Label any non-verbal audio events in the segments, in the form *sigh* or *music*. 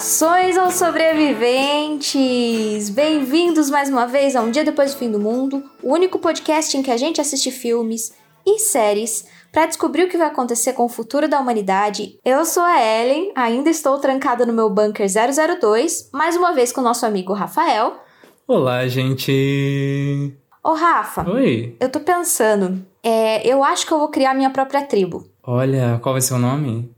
Saudações aos sobreviventes! Bem-vindos mais uma vez a Um Dia Depois do Fim do Mundo, o único podcast em que a gente assiste filmes e séries para descobrir o que vai acontecer com o futuro da humanidade. Eu sou a Ellen, ainda estou trancada no meu bunker 002, mais uma vez com o nosso amigo Rafael. Olá, gente! Ô Rafa, Oi! eu tô pensando, é, eu acho que eu vou criar minha própria tribo. Olha, qual vai ser o nome?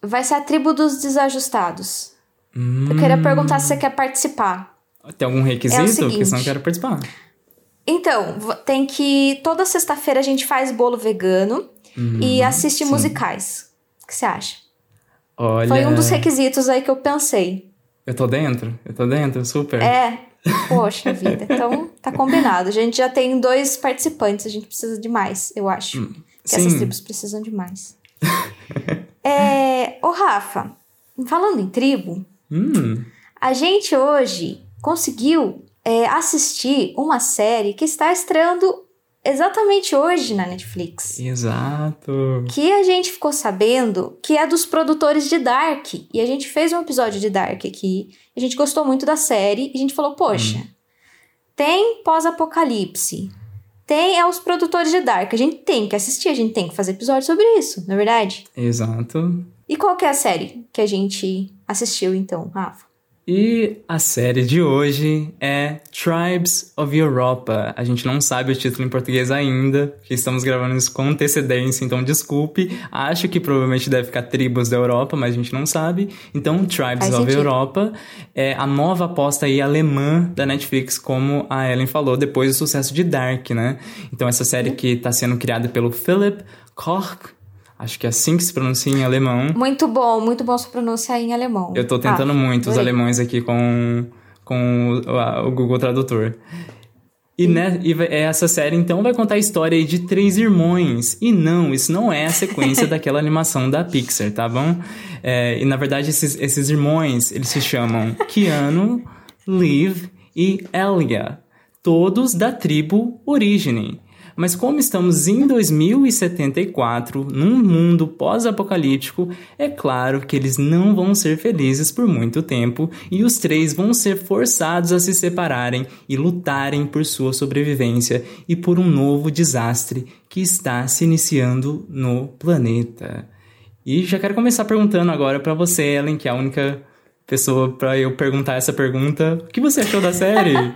Vai ser a tribo dos desajustados. Hum, Eu queria perguntar se você quer participar. Tem algum requisito? É seguinte. Porque senão eu quero participar. Então, tem que. Toda sexta-feira a gente faz bolo vegano e assiste sim. musicais. O que você acha? Olha. Foi um dos requisitos aí que eu pensei. Eu tô dentro, eu tô dentro, super. É. Poxa vida. Então, tá combinado. A gente já tem dois participantes, a gente precisa de mais, eu acho. que essas Hum, tribos precisam de mais. *laughs* é. Ô, Rafa, falando em tribo, Hum, A gente hoje conseguiu é, assistir uma série que está estreando exatamente hoje na Netflix. exato. Que a gente ficou sabendo que é dos produtores de Dark. E a gente fez um episódio de Dark aqui. A gente gostou muito da série. E a gente falou, poxa, tem pós-apocalipse. Tem é os produtores de Dark. A gente tem que assistir, a gente tem que fazer episódio sobre isso, não é verdade? Exato. E qual que é a série que a gente assistiu então, Rafa? E a série de hoje é Tribes of Europa. A gente não sabe o título em português ainda, porque estamos gravando isso com antecedência, então desculpe. Acho que provavelmente deve ficar Tribos da Europa, mas a gente não sabe. Então, Tribes Faz of sentido. Europa é a nova aposta aí alemã da Netflix, como a Ellen falou, depois do sucesso de Dark, né? Então, essa série que está sendo criada pelo Philip Koch, acho que é assim que se pronuncia em alemão. Muito bom, muito bom sua pronúncia em alemão. Eu tô tentando Ah, muito os alemães aqui com, com o, o Google Tradutor. E, né, e vai- essa série, então, vai contar a história de três irmãos. E não, isso não é a sequência *laughs* daquela animação da Pixar, tá bom? É, e, na verdade, esses, esses irmãos, eles se chamam Keanu, Liv e Elia. Todos da tribo Origine. Mas como estamos em 2074, num mundo pós-apocalíptico, é claro que eles não vão ser felizes por muito tempo e os três vão ser forçados a se separarem e lutarem por sua sobrevivência e por um novo desastre que está se iniciando no planeta. E já quero começar perguntando agora pra você, Ellen, que é a única pessoa pra eu perguntar essa pergunta. O que você achou da série? *laughs*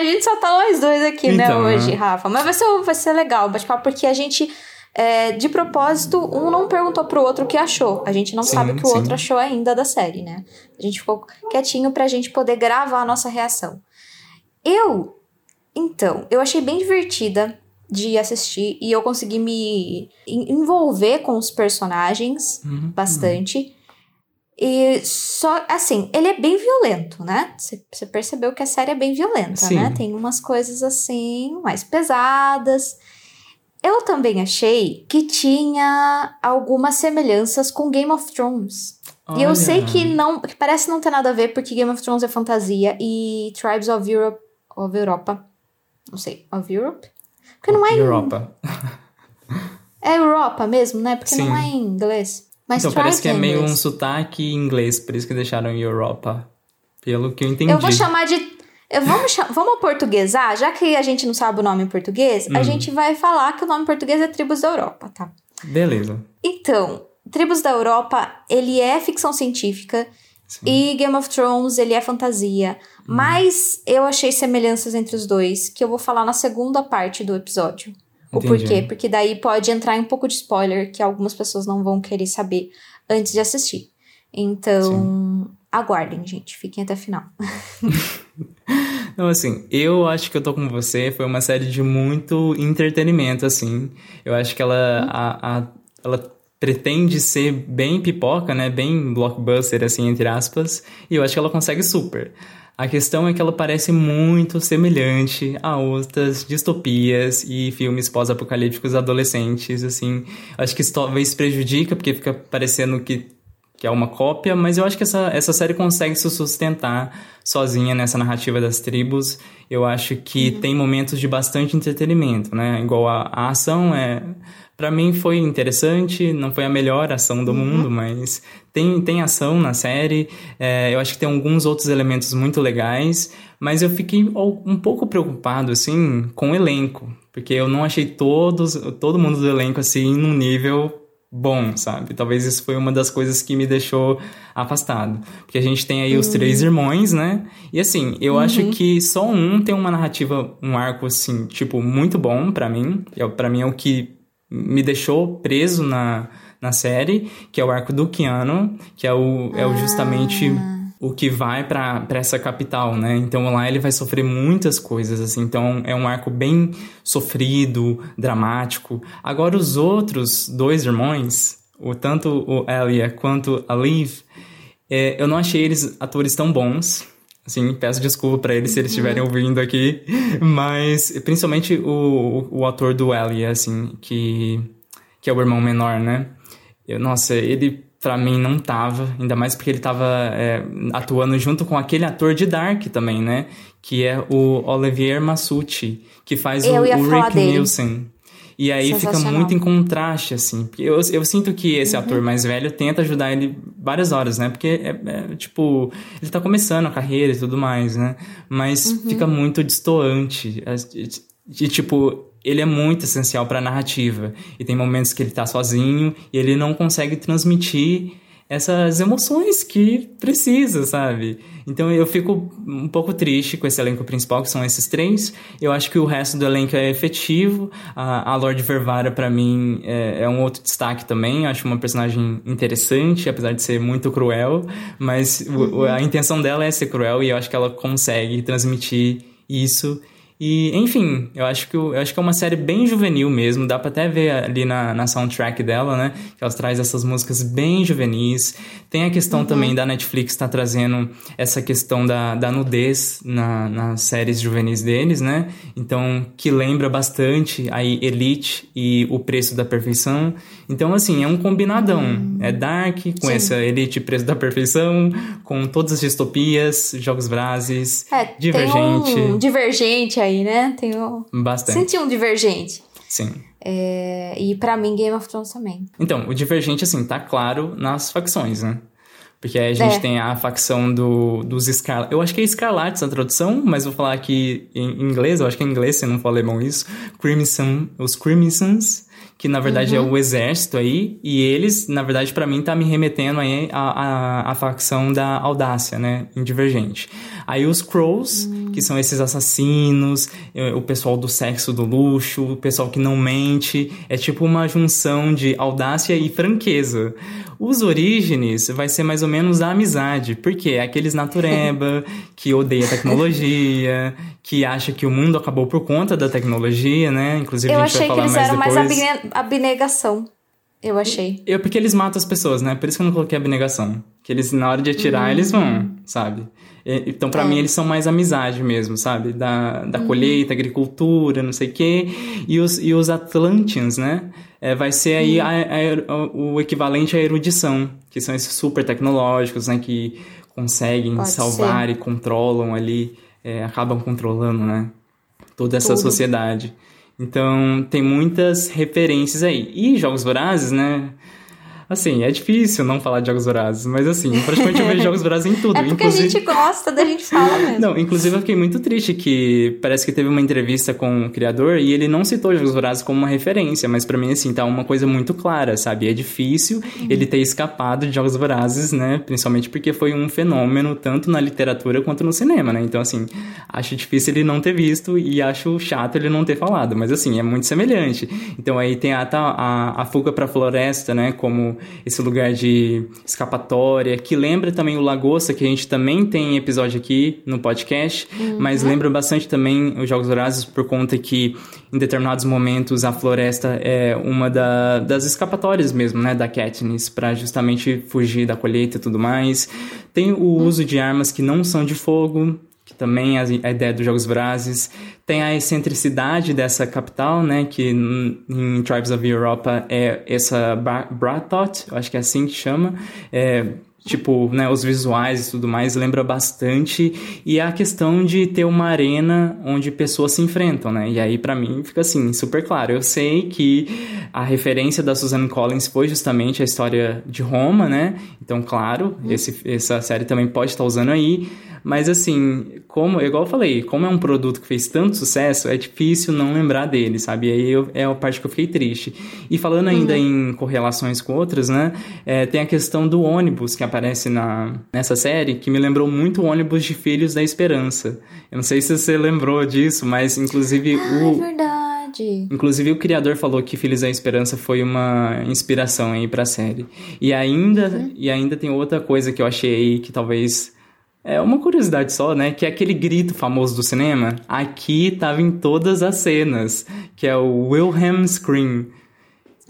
A gente só tá nós dois aqui, né, Então, hoje, né? Rafa. Mas vai ser, vai ser legal o bate-papo, porque a gente, é, de propósito, um não perguntou pro outro o que achou. A gente não Sim, sabe o que o sim. outro achou ainda da série, né? A gente ficou quietinho pra gente poder gravar a nossa reação. Eu, então, eu achei bem divertida de assistir e eu consegui me en- envolver com os personagens Uhum. bastante. E só, assim, ele é bem violento, né? Você percebeu que a série é bem violenta, Sim. né? Tem umas coisas assim, mais pesadas. Eu também achei que tinha algumas semelhanças com Game of Thrones. E eu Olha. sei que não, que parece não ter nada a ver, porque Game of Thrones é fantasia e Tribes of Europe, of Europa, não sei, of Europe? Porque não é em, Europa. é Europa mesmo, né? Porque Sim. não é em inglês. Mas então parece que é meio um sotaque em inglês, por isso que deixaram Europa. Pelo que eu entendi. Eu vou chamar de. eu- vamos, vamos portuguesar, já que a gente não sabe o nome em português, Hum. a gente vai falar que o nome em português é Tribos da Europa, tá? Beleza. Então, Tribos da Europa, ele é ficção científica Sim. e Game of Thrones, ele é fantasia. Mas eu achei semelhanças entre os dois, que eu vou falar na segunda parte do episódio. O Entendi. porquê? Porque daí pode entrar em um pouco de spoiler que algumas pessoas não vão querer saber antes de assistir. Então, aguardem, gente. Fiquem até o final. *laughs* Então, assim, eu acho que eu tô com você. Foi uma série de muito entretenimento, assim. Eu acho que ela, a, a- ela pretende ser bem pipoca, né? Bem blockbuster, assim, entre aspas. E eu acho que ela consegue super. A questão é que ela parece muito semelhante a outras distopias e filmes pós-apocalípticos adolescentes, assim. Acho que isso talvez prejudica, porque fica parecendo que, que é uma cópia, mas eu acho que essa, essa série consegue se sustentar sozinha nessa narrativa das tribos. Eu acho que tem momentos de bastante entretenimento, né? Igual a, a ação é para mim foi interessante, não foi a melhor ação do uhum. mundo, mas tem, tem ação na série. É, eu acho que tem alguns outros elementos muito legais, mas eu fiquei um pouco preocupado, assim, com o elenco, porque eu não achei todos, todo mundo do elenco, assim, num nível bom, sabe? Talvez isso foi uma das coisas que me deixou afastado. Porque a gente tem aí uhum. os três irmãos, né? E assim, eu uhum. acho que só um tem uma narrativa, um arco, assim, tipo, muito bom para mim. para mim é o que me deixou preso na, na série, que é o arco do Keanu, que é o, é o justamente ah. O que vai para essa capital, né? Então lá ele vai sofrer muitas coisas, assim. Então é um arco bem sofrido, dramático. Agora os outros dois irmãos, o, tanto o Elia quanto a Liv, é, eu não achei eles atores tão bons. Assim, peço desculpa para eles se eles estiverem ouvindo aqui, mas principalmente o, o, o ator do Ellie, assim, que, que é o irmão menor, né? Eu, nossa, ele para mim não tava, ainda mais porque ele tava é, atuando junto com aquele ator de Dark também, né? Que é o Olivier Massucci, que faz o, o Rick dele. Nielsen. E aí fica muito em contraste, assim. Porque eu, eu sinto que esse uhum. ator mais velho tenta ajudar ele várias horas, né? Porque, é, é, tipo, ele tá começando a carreira e tudo mais, né? Mas uhum. fica muito distoante. E, tipo, ele é muito essencial para a narrativa. E tem momentos que ele tá sozinho e ele não consegue transmitir essas emoções que precisa, sabe? Então eu fico um pouco triste com esse elenco principal, que são esses três. Eu acho que o resto do elenco é efetivo. A, a Lorde Vervara, para mim, é, é, um outro destaque também. Eu acho uma personagem interessante, apesar de ser muito cruel. Mas uhum. a intenção dela é ser cruel e eu acho que ela consegue transmitir isso. E, enfim, eu acho que, eu acho que é uma série bem juvenil mesmo. Dá pra até ver ali na, na soundtrack dela, né? Que ela traz essas músicas bem juvenis. Tem a questão uhum. também da Netflix tá trazendo essa questão da, da nudez na, nas séries juvenis deles, né? Então, que lembra bastante aí Elite e O Preço da Perfeição. Então, assim, é um combinadão. Uhum. É Dark, com Sim. essa Elite Preço da Perfeição, com todas as distopias, Jogos Brases, é, Divergente. Um divergente aí aí, né? Tem um... Bastante. Senti um divergente. Sim. É... E para mim, Game of Thrones também. Então, o divergente, assim, tá claro nas facções, né? Porque aí a gente é. tem a facção do, dos Scarlet. Eu acho que é Escarlates a tradução, mas vou falar aqui em inglês, eu acho que é em inglês, se não for alemão isso. Crimson, os Crimsons, que na verdade uhum. é o exército aí, e eles, na verdade, para mim, tá me remetendo aí a, a, a, facção da audácia, né? Em Divergente. Aí os Crows, uhum. que são esses assassinos, é, o pessoal do sexo do luxo, o pessoal que não mente, é tipo uma junção de audácia e franqueza. Os Orígenes vai ser mais ou menos a amizade, porque é aqueles natureba *laughs* que odeia tecnologia, que acha que o mundo acabou por conta da tecnologia, né? Inclusive Eu a gente vai falar mais depois. Eu achei que eles eram mais abnegação. Eu achei. Eu, porque eles matam as pessoas, né? Por isso que eu não coloquei abnegação. Que eles, na hora de atirar, uhum. eles vão, sabe? Então, para é. mim, eles são mais amizade mesmo, sabe? Da, da uhum. colheita, agricultura, não sei o quê. E os, e os Atlanteans, né? É, vai ser aí uhum. a, a, o equivalente à erudição, que são esses super tecnológicos, né? Que conseguem Pode salvar ser. e controlam ali, é, acabam controlando, né? Toda essa Tudo. sociedade. Então, tem muitas referências aí. E Jogos Vorazes, né? Assim, é difícil não falar de Jogos Vorazes, mas assim, praticamente eu vejo Jogos Vorazes em tudo. *laughs* É porque inclusive... a gente gosta, da gente fala mesmo. Não, inclusive eu fiquei muito triste que parece que teve uma entrevista com o criador e ele não citou Jogos Vorazes como uma referência, mas para mim, assim, tá uma coisa muito clara, sabe? É difícil uhum. ele ter escapado de Jogos Vorazes, né? Principalmente porque foi um fenômeno tanto na literatura quanto no cinema, né? Então, assim, acho difícil ele não ter visto e acho chato ele não ter falado, mas assim, é muito semelhante. Então aí tem a, a, a fuga pra floresta, né? Como esse lugar de escapatória, que lembra também o Lagosta, que a gente também tem episódio aqui no podcast, mas lembra bastante também os Jogos Vorazes por conta que em determinados momentos a floresta é uma da- das escapatórias mesmo, né, da Katniss, para justamente fugir da colheita e tudo mais. Tem o uso de armas que não são de fogo, que também a, a ideia dos Jogos Vorazes. Tem a excentricidade dessa capital, né, que em Tribes of Europa é essa Bra- Brathot, eu acho que é assim que chama, é, tipo, né, os visuais e tudo mais lembra bastante e a questão de ter uma arena onde pessoas se enfrentam, né? E aí pra mim fica assim, super claro. Eu sei que a referência da Susan Collins foi justamente a história de Roma, né? Então, claro, esse, essa série também pode estar usando aí, mas assim, como, igual eu falei, como é um produto que fez tanto sucesso, é difícil não lembrar dele, sabe? E aí eu- é a parte que eu fiquei triste. E falando ainda em correlações com outras, né? é, tem a questão do ônibus que aparece na, nessa série, que me lembrou muito o ônibus de Filhos da Esperança. Eu não sei se você lembrou disso, mas inclusive Ah, é o. verdade. Inclusive o criador falou que Filhos da Esperança foi uma inspiração aí pra série. E ainda, e ainda tem outra coisa que eu achei aí que talvez é uma curiosidade só, né? Que é aquele grito famoso do cinema. Aqui tava em todas as cenas, que é o Wilhelm Scream.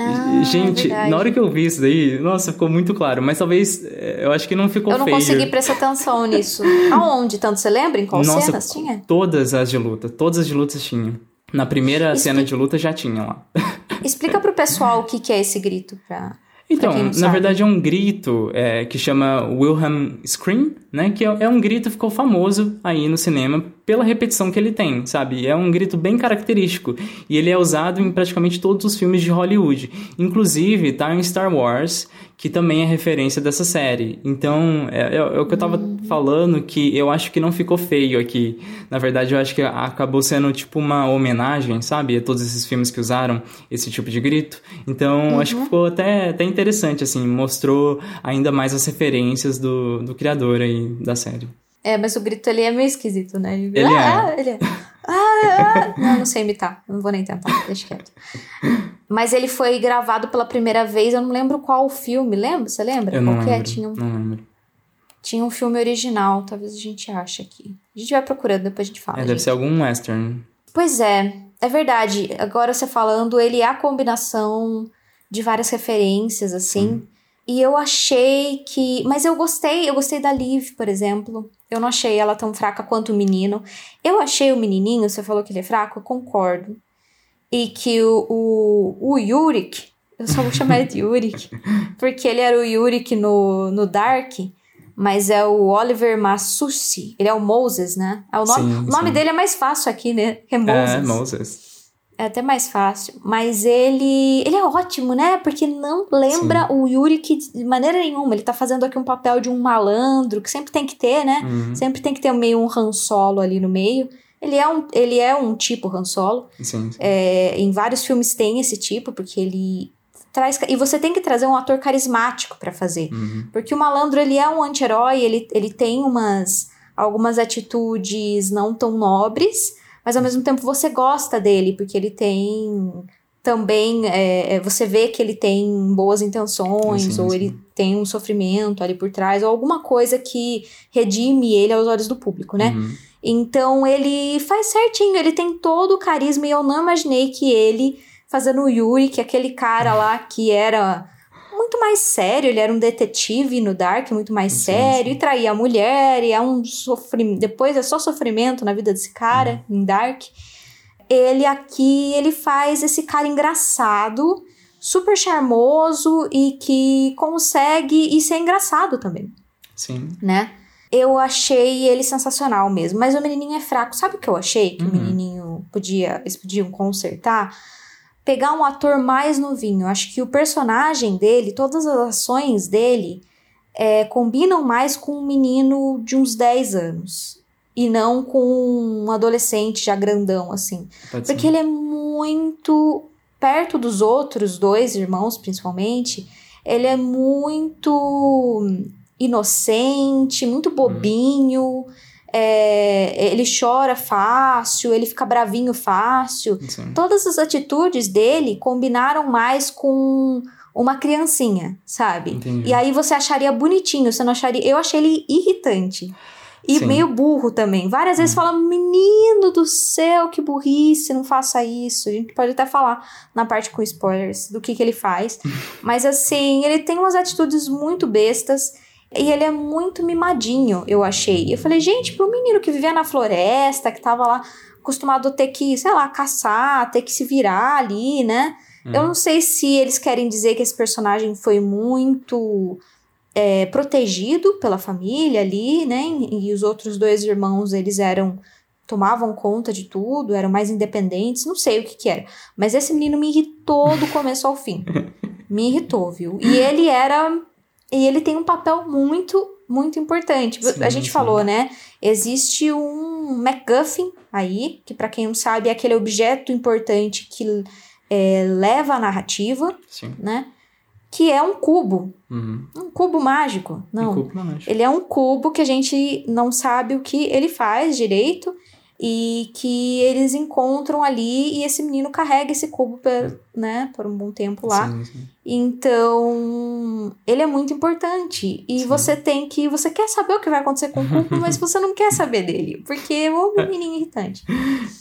Ah, Gente, verdade. na hora que eu vi isso daí, nossa, ficou muito claro. Mas talvez, é, eu acho que não ficou Eu não feio. consegui prestar atenção *laughs* nisso. Aonde? Tanto você lembra? Em qual Nossa, cenas tinha? todas as de luta, todas as de luta tinha. Na primeira cena de luta já tinha lá. *laughs* Explica pro pessoal o que, que é esse grito pra. Então, pra na sabe. verdade é um grito é, que chama Wilhelm Scream, né? Que é, é um grito que ficou famoso aí no cinema pela repetição que ele tem, sabe? É um grito bem característico e ele é usado em praticamente todos os filmes de Hollywood. Inclusive, tá em Star Wars, que também é referência dessa série. Então, é, é- é o que eu tava Hum. falando que eu acho que não ficou feio aqui. Na verdade, eu acho que acabou sendo tipo uma homenagem, sabe? A todos esses filmes que usaram esse tipo de grito. Então, acho Uhum. que ficou até, até interessante, assim. Mostrou ainda mais as referências do, do criador aí da série. É, mas o grito ali é meio esquisito, né? Ele ah, ele é. Ah, ah. Não, não sei imitar. Não vou nem tentar, deixa quieto. Mas ele foi gravado pela primeira vez, eu não lembro qual filme, lembra? Você lembra? Eu não qual é? lembro. Tinha um, Não lembro. tinha um filme original, talvez a gente ache aqui. A gente vai procurando, depois a gente fala. É, deve gente. ser algum western. Pois é, é verdade. Agora você falando, ele é a combinação de várias referências, assim. E eu achei que. Mas eu gostei, eu gostei da Liv, por exemplo. Eu não achei ela tão fraca quanto o menino. Eu achei o menininho, você falou que ele é fraco, eu concordo. E que o, o, o Yurik, eu só vou chamar ele de Yurik, *laughs* porque ele era o Yurik no, no Dark, mas é o Oliver Masucci. Ele é o Moses, né? É o nome, Sim, o nome sim. dele é mais fácil aqui, né? É Moses. É, Moses. É até mais fácil. Mas ele. Ele é ótimo, né? Porque não lembra o Yurik de maneira nenhuma. Ele tá fazendo aqui um papel de um malandro, que sempre tem que ter, né? Uhum. Sempre tem que ter meio um Han Solo ali no meio. Ele é um, ele é um tipo Han Solo. Sim, sim. É, em vários filmes tem esse tipo, porque ele traz. E você tem que trazer um ator carismático pra fazer. Uhum. Porque o malandro, ele é um anti-herói, ele, ele tem umas algumas atitudes não tão nobres, mas ao mesmo tempo você gosta dele, porque ele tem também, é, é, você vê que ele tem boas intenções, Sim, ou sim. ele tem um sofrimento ali por trás, ou alguma coisa que redime ele aos olhos do público, né? Uhum. Então ele faz certinho, ele tem todo o carisma e eu não imaginei que ele fazendo o Yuri, que aquele cara lá que era muito mais sério, ele era um detetive no Dark, muito mais Sim, sério, sim. e traía a mulher, e é um sofrimento, depois é só sofrimento na vida desse cara Uhum. em Dark. Ele aqui, ele faz esse cara engraçado, super charmoso e que consegue e ser engraçado também Sim. né? Eu achei ele sensacional mesmo, mas o menininho é fraco. Sabe o que eu achei que o Uhum. menininho podia, eles podiam consertar? Pegar um ator mais novinho. Acho que o personagem dele, todas as ações dele, é, combinam mais com um menino de uns 10 anos. E não com um adolescente já grandão, assim. Pode ser. Porque ele é muito perto dos outros dois irmãos, principalmente. Ele é muito inocente, muito bobinho. É, ele chora fácil, ele fica bravinho fácil. Sim. Todas as atitudes dele combinaram mais com uma criancinha, sabe? Entendi. E aí você acharia bonitinho, você não acharia. Eu achei ele irritante. E Sim. Hum. meio burro também. Várias vezes fala, menino do céu, que burrice, não faça isso. A gente pode até falar na parte com spoilers do que, que ele faz. *laughs* Mas assim, ele tem umas atitudes muito bestas. E ele é muito mimadinho, eu achei. Eu falei, gente, pro menino que vivia na floresta, que tava lá acostumado a ter que, sei lá, caçar, ter que se virar ali, né? Eu não sei se eles querem dizer que esse personagem foi muito é, protegido pela família ali, né? E os outros dois irmãos, eles eram tomavam conta de tudo, eram mais independentes, não sei o que que era. Mas esse menino me irritou do começo ao fim. *laughs* Me irritou, viu? E ele era e ele tem um papel muito, muito importante. Sim, a gente sim. falou, né? Existe um MacGuffin aí, que pra quem não sabe é aquele objeto importante que é, leva a narrativa, Sim. né? Que é um cubo. Uhum. Um cubo mágico. Não. Um cubo mágico. Ele é um cubo que a gente não sabe o que ele faz direito e que eles encontram ali e esse menino carrega esse cubo per, né, por um bom tempo lá. Sim, sim. Então, ele é muito importante. E Sim. você tem que. Você quer saber o que vai acontecer com o cubo, mas você não quer saber dele. Porque é um *laughs* menininho irritante.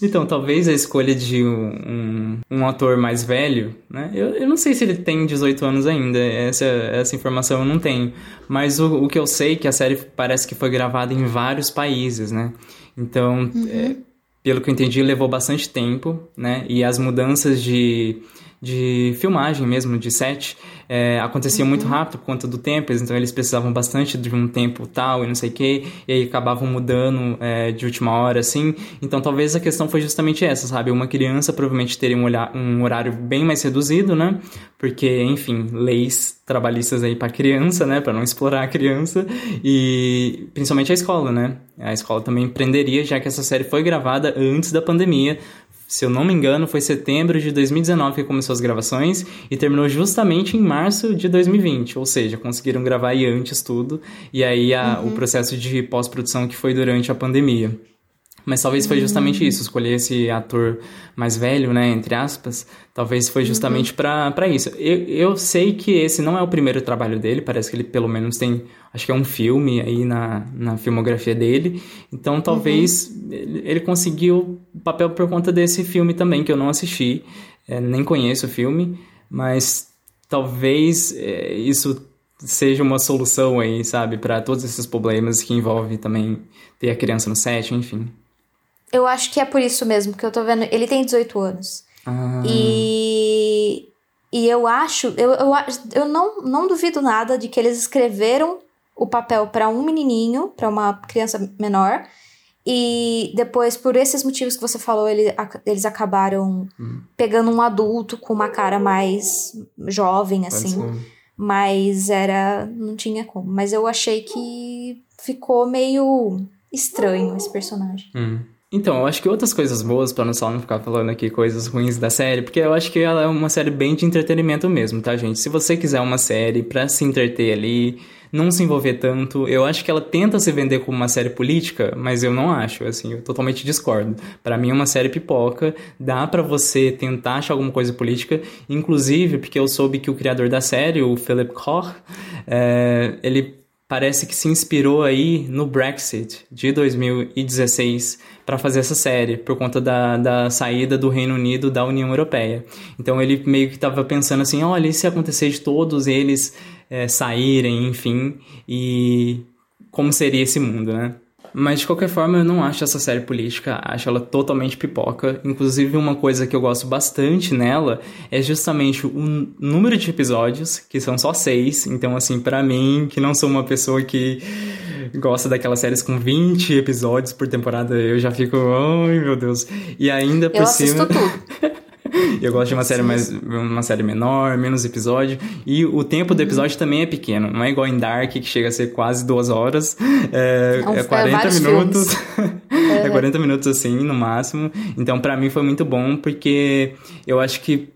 Então, talvez a escolha de um, um, um ator mais velho, né? Eu, eu não sei se ele tem 18 anos ainda, essa, essa informação eu não tenho. Mas o, o que eu sei é que a série parece que foi gravada em vários países, né? Então, é, pelo que eu entendi, levou bastante tempo, né? E as mudanças de, de filmagem mesmo, de set, é, aconteciam muito rápido por conta do tempo, então eles precisavam bastante de um tempo tal e não sei o que, e aí acabavam mudando é, de última hora, assim. Então talvez a questão foi justamente essa, sabe? Uma criança provavelmente teria um, olhar, um horário bem mais reduzido, né? Porque, enfim, leis trabalhistas aí para criança, né? Para não explorar a criança, e principalmente a escola, né? A escola também prenderia, já que essa série foi gravada antes da pandemia, se eu não me engano, foi setembro de 2019 que começou as gravações e terminou justamente em março de 2020. Ou seja, conseguiram gravar aí antes tudo. E aí a- o processo de pós-produção que foi durante a pandemia. Mas talvez foi justamente isso, escolher esse ator mais velho, né, entre aspas, talvez foi justamente pra para isso. Eu, eu sei que esse não é o primeiro trabalho dele, parece que ele pelo menos tem, acho que é um filme aí na, na filmografia dele, então talvez ele, ele conseguiu o papel por conta desse filme também, que eu não assisti, é, nem conheço o filme, mas talvez é, isso seja uma solução aí, sabe, para todos esses problemas que envolve também ter a criança no set, enfim. Eu acho que é por isso mesmo que eu tô vendo. Ele tem 18 anos. Ah, E, e eu acho, eu, eu, eu não, não duvido nada de que eles escreveram o papel para um menininho, para uma criança menor, e depois, por esses motivos que você falou, ele, eles acabaram pegando um adulto com uma cara mais jovem, assim. ser. Mas era. Não tinha como. Mas eu achei que ficou meio estranho esse personagem. Hum. Então, eu acho que outras coisas boas, pra não só não ficar falando aqui coisas ruins da série, porque eu acho que ela é uma série bem de entretenimento mesmo, tá, gente? Se você quiser uma série pra se entreter ali, não se envolver tanto, eu acho que ela tenta se vender como uma série política, mas eu não acho, assim, eu totalmente discordo. Pra mim é uma série pipoca, dá pra você tentar achar alguma coisa política, inclusive porque eu soube que o criador da série, o Philip Koch, é, ele parece que se inspirou aí no Brexit de 2016 para fazer essa série, por conta da, da saída do Reino Unido da União Europeia. Então ele meio que estava pensando assim, olha, e se acontecer de todos eles é, saírem, enfim, e como seria esse mundo, né? Mas de qualquer forma, eu não acho essa série política, acho ela totalmente pipoca. Inclusive, uma coisa que eu gosto bastante nela é justamente o número de episódios, que são só seis. Então, assim, pra mim, que não sou uma pessoa que gosta daquelas séries com 20 episódios por temporada, eu já fico, ai meu Deus. E ainda por Eu cima. tudo. *laughs* Eu gosto de uma série mais uma série menor, menos episódio e o tempo Uhum. do episódio também é pequeno. Não é igual em Dark que chega a ser quase duas horas. É, É é é 40 vários minutos. *laughs* é 40 minutos assim no máximo. Então pra mim foi muito bom porque eu acho que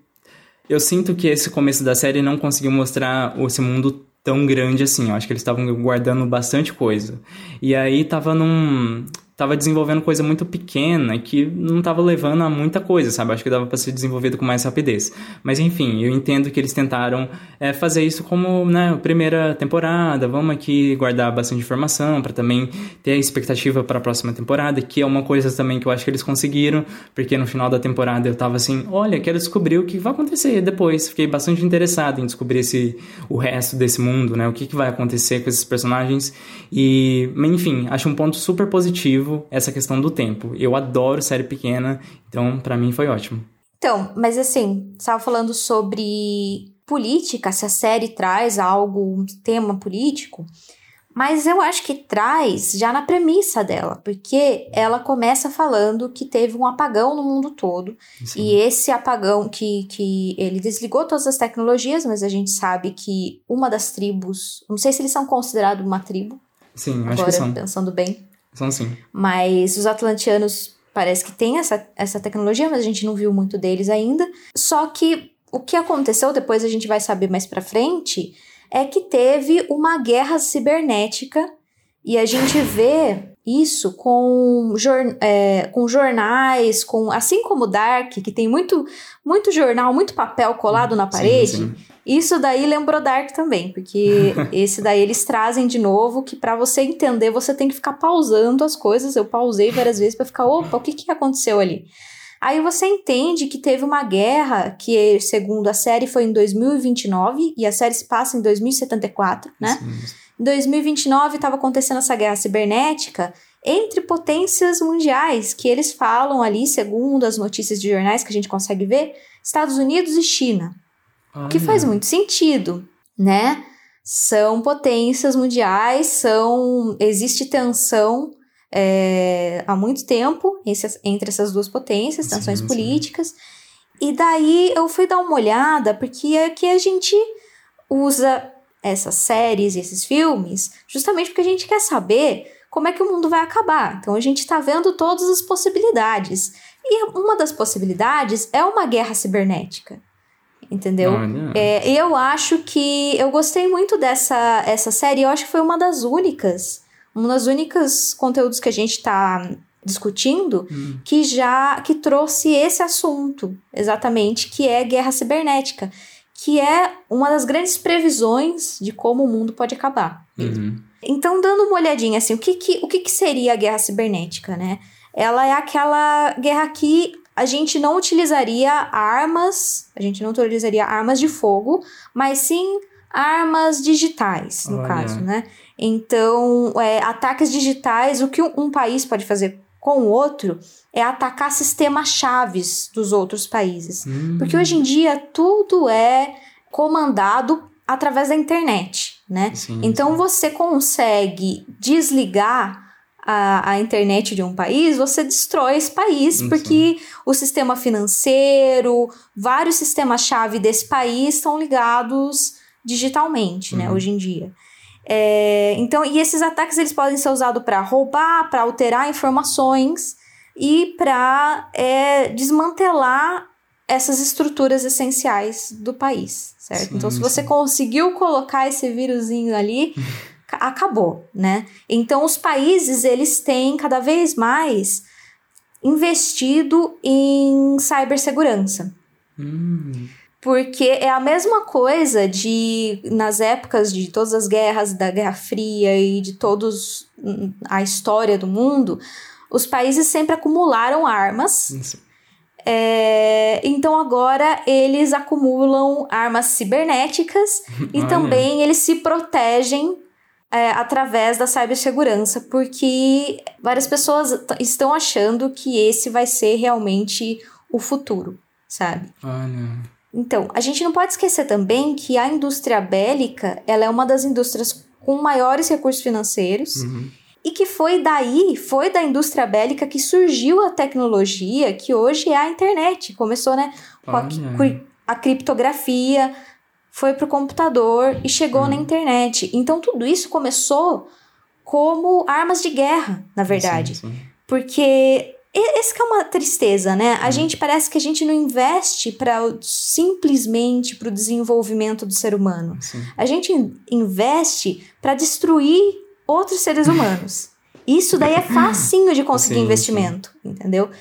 eu sinto que esse começo da série não conseguiu mostrar esse mundo tão grande assim. Eu acho que eles estavam guardando bastante coisa. E aí tava num tava desenvolvendo coisa muito pequena que não tava levando a muita coisa, sabe? Acho que dava para ser desenvolvido com mais rapidez. Mas enfim, eu entendo que eles tentaram é, fazer isso como, né, primeira temporada, vamos aqui guardar bastante informação para também ter a expectativa para a próxima temporada, que é uma coisa também que eu acho que eles conseguiram, porque no final da temporada eu tava assim, olha, quero descobrir o que vai acontecer depois. Fiquei bastante interessado em descobrir esse, o resto desse mundo, né? O que, que vai acontecer com esses personagens. E, enfim, acho um ponto super positivo essa questão do tempo. Eu adoro série pequena, então para mim foi ótimo. Então, mas assim, estava falando sobre política, se a série traz algo, um tema político. Mas eu acho que traz já na premissa dela, porque ela começa falando que teve um apagão no mundo todo. Sim. E esse apagão que, que ele desligou todas as tecnologias, mas a gente sabe que uma das tribos, não sei se eles são considerados uma tribo. Sim, agora, acho que são. Pensando bem. São sim. Mas os atlantianos parece que tem essa, essa tecnologia, mas a gente não viu muito deles ainda. Só que o que aconteceu, depois a gente vai saber mais pra frente é que teve uma guerra cibernética e a gente vê isso com, jor é, com jornais, com assim como Dark, que tem muito, muito jornal, muito papel colado na parede. Sim, sim. Isso daí lembrou Dark também, porque *laughs* esse daí eles trazem de novo que para você entender você tem que ficar pausando as coisas. Eu pausei várias vezes para ficar, opa, o que que aconteceu ali? Aí você entende que teve uma guerra que, segundo a série, foi em 2029 e a série se passa em 2074, né? Em 2029 estava acontecendo essa guerra cibernética entre potências mundiais, que eles falam ali, segundo as notícias de jornais que a gente consegue ver, Estados Unidos e China. O que faz muito sentido, né? São potências mundiais, são existe tensão é, há muito tempo entre essas duas potências, tensões sim, políticas. Sim. E daí eu fui dar uma olhada, porque aqui a gente usa essas séries e esses filmes justamente porque a gente quer saber como é que o mundo vai acabar. Então a gente está vendo todas as possibilidades. E uma das possibilidades é uma guerra cibernética. Entendeu? É, eu acho que eu gostei muito dessa essa série. Eu acho que foi uma das únicas um dos únicos conteúdos que a gente está discutindo hum. que já que trouxe esse assunto exatamente que é guerra cibernética que é uma das grandes previsões de como o mundo pode acabar uhum. então dando uma olhadinha assim o que, que o que, que seria a guerra cibernética né ela é aquela guerra que a gente não utilizaria armas a gente não utilizaria armas de fogo mas sim armas digitais no Olha. caso né então, é, ataques digitais, o que um, um país pode fazer com o outro é atacar sistemas chaves dos outros países. Hum. Porque hoje em dia tudo é comandado através da internet, né? Sim, então sim. você consegue desligar a, a internet de um país, você destrói esse país, porque o sistema financeiro, vários sistemas-chave desse país estão ligados digitalmente, né, uhum. hoje em dia. É, então, e esses ataques eles podem ser usados para roubar, para alterar informações e para é, desmantelar essas estruturas essenciais do país, certo? Sim, então, se você sim. conseguiu colocar esse vírusinho ali, *laughs* acabou, né? Então, os países eles têm cada vez mais investido em cibersegurança. Hum. Porque é a mesma coisa de, nas épocas de todas as guerras, da Guerra Fria e de todos a história do mundo, os países sempre acumularam armas. É, então agora eles acumulam armas cibernéticas e *laughs* Olha. também eles se protegem é, através da cibersegurança, porque várias pessoas estão achando que esse vai ser realmente o futuro, sabe? Olha. Então, a gente não pode esquecer também que a indústria bélica ela é uma das indústrias com maiores recursos financeiros uhum. e que foi daí, foi da indústria bélica que surgiu a tecnologia que hoje é a internet. Começou, né, com a, a, criptografia, foi para o computador e chegou uhum. na internet. Então, tudo isso começou como armas de guerra, na verdade. Sim, sim. Porque esse que é uma tristeza, né? A hum. gente parece que a gente não investe para simplesmente para o desenvolvimento do ser humano. Sim. A gente investe para destruir outros seres humanos. *laughs* Isso daí é facinho de conseguir investimento, entendeu?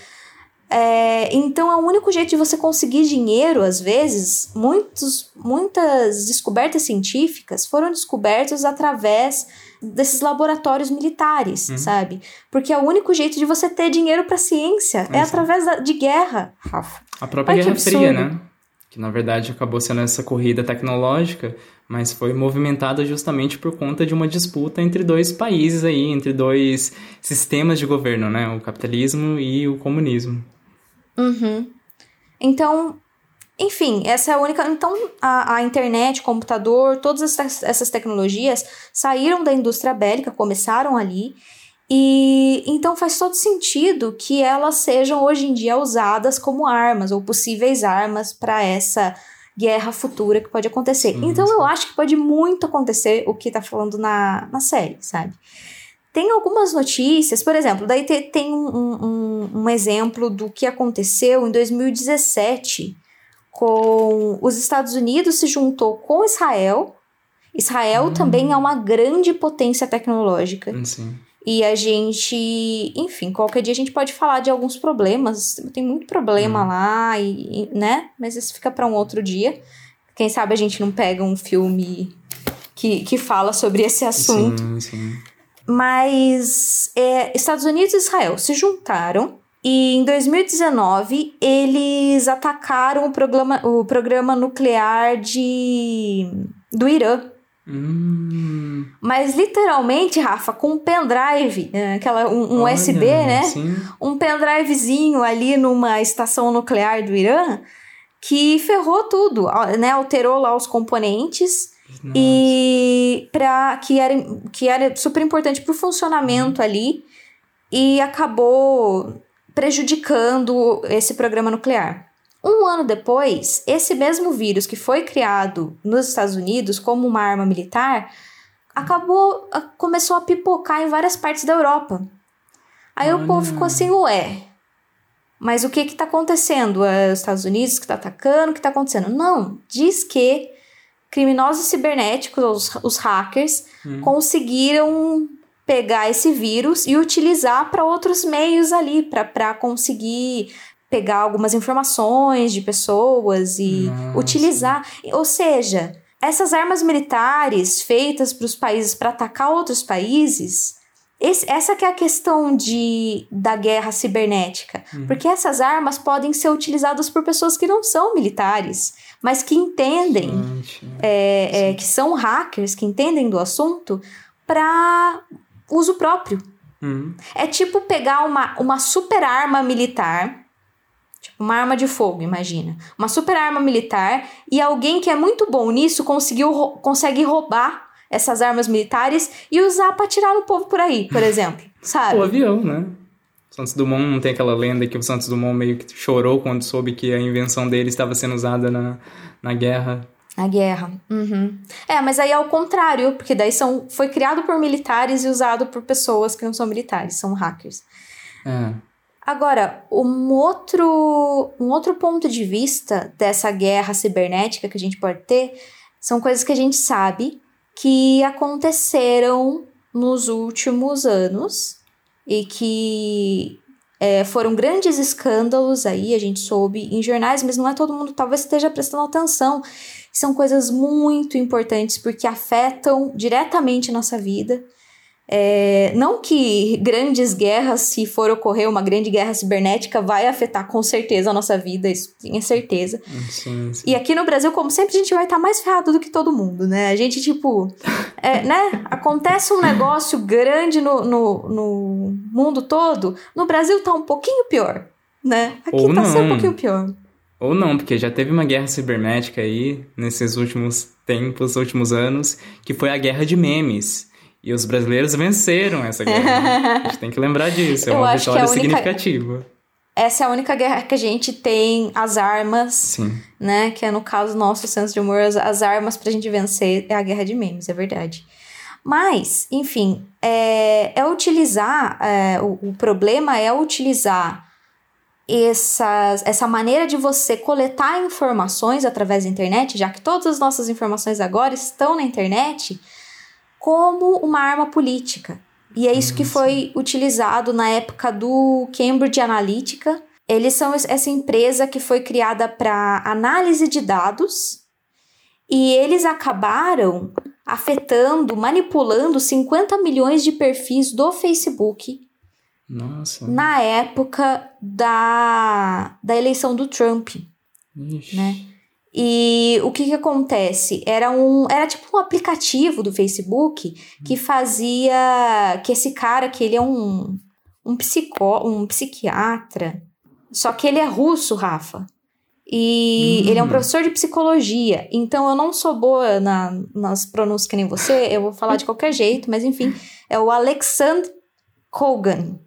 É, então, é o único jeito de você conseguir dinheiro, às vezes, muitos, muitas descobertas científicas foram descobertas através desses laboratórios militares, Uhum. sabe? Porque é o único jeito de você ter dinheiro para ciência, é Exato. através da- de guerra, Rafa. A própria Ai, Guerra Fria, né? Que na verdade acabou sendo essa corrida tecnológica, mas foi movimentada justamente por conta de uma disputa entre dois países aí, entre dois sistemas de governo, né? O capitalismo e o comunismo. Uhum. Então, enfim, essa é a única. Então, a, a internet, o computador, todas essas, essas tecnologias saíram da indústria bélica, começaram ali. E então faz todo sentido que elas sejam hoje em dia usadas como armas ou possíveis armas para essa guerra futura que pode acontecer. Sim, então sim. eu acho que pode muito acontecer o que tá falando na, na série, sabe? Tem algumas notícias, por exemplo, daí te- tem um, um, um exemplo do que aconteceu em 2017 com os Estados Unidos se juntou com Israel. Israel também é uma grande potência tecnológica. Assim. E a gente, enfim, qualquer dia a gente pode falar de alguns problemas. Tem muito problema lá, e, e- né? Mas isso fica para um outro dia. Quem sabe a gente não pega um filme que, que fala sobre esse assunto. Sim, sim. Mas é, Estados Unidos e Israel se juntaram e em 2019 eles atacaram o programa, o programa nuclear de, do Irã. Hum, Mas literalmente, Rafa, com um pendrive, é, aquela, um, um olha, USB, né? Sim. Um pendrivezinho ali numa estação nuclear do Irã que ferrou tudo, né? Alterou lá os componentes Nossa. e para que era, que era super importante para o funcionamento ali e acabou prejudicando esse programa nuclear. Um ano depois, esse mesmo vírus que foi criado nos Estados Unidos como uma arma militar acabou começou a pipocar em várias partes da Europa. Aí o Olha. povo ficou assim, ué, mas o que que tá acontecendo? É os Estados Unidos que tá atacando? O que tá acontecendo? Não, diz que criminosos cibernéticos, os, os hackers, conseguiram pegar esse vírus e utilizar para outros meios ali, para conseguir pegar algumas informações de pessoas e Nossa. utilizar. Ou seja, essas armas militares feitas para os países para atacar outros países. esse- essa que é a questão de, da guerra cibernética. Porque essas armas podem ser utilizadas por pessoas que não são militares, mas que entendem é, é, que são hackers, que entendem do assunto, para uso próprio. hum, É tipo pegar uma, uma super arma militar, tipo uma arma de fogo, imagina. Uma super arma militar e alguém que é muito bom nisso conseguiu, consegue roubar essas armas militares e usar para atirar no povo por aí, por *laughs* exemplo. Sabe? O avião, né? Santos Dumont não tem aquela lenda que o Santos Dumont meio que chorou quando soube que a invenção dele estava sendo usada na, na guerra. A guerra. Uhum. É, mas aí é o contrário, porque daí são, foi criado por militares e usado por pessoas que não são militares, são hackers. É. Agora, um outro, um outro ponto de vista dessa guerra cibernética que a gente pode ter são coisas que a gente sabe que aconteceram nos últimos anos e que é, foram grandes escândalos aí, a gente soube em jornais, mas não é todo mundo talvez esteja prestando atenção. São coisas muito importantes porque afetam diretamente a nossa vida. É, não que grandes guerras, se for ocorrer uma grande guerra cibernética, vai afetar com certeza a nossa vida, isso tenha certeza. Sim, sim. E aqui no Brasil, como sempre, a gente vai estar mais ferrado do que todo mundo, né? A gente, tipo, é, né? Acontece um negócio grande no, no, no mundo todo, no Brasil tá um pouquinho pior, né? Aqui Ou tá um pouquinho pior. Ou não, porque já teve uma guerra cibernética aí, nesses últimos tempos, últimos anos, que foi a guerra de memes. E os brasileiros venceram essa guerra. *laughs* a gente tem que lembrar disso, é Eu uma vitória a única- significativa. Essa é a única guerra que a gente tem as armas Sim. né? Que é no caso nosso senso de humor, as, as armas pra gente vencer é a guerra de memes, é verdade. Mas, enfim, é, é utilizar, é, o, o problema é utilizar essas, essa maneira de você coletar informações através da internet, já que todas as nossas informações agora estão na internet, como uma arma política. E é isso que foi utilizado na época do Cambridge Analytica. Eles são essa empresa que foi criada para análise de dados e eles acabaram afetando, manipulando 50 milhões de perfis do Facebook Nossa. na época da, da eleição do Trump, Ixi. né? E o que que acontece? Era um era tipo um aplicativo do Facebook que fazia que esse cara que ele é um um psicó, um psiquiatra, só que ele é russo, Rafa. E Hum. ele é um professor de psicologia. Então eu não sou boa na, nas pronúncias que nem você, eu vou falar de qualquer jeito, mas enfim, é o Alexander Kogan.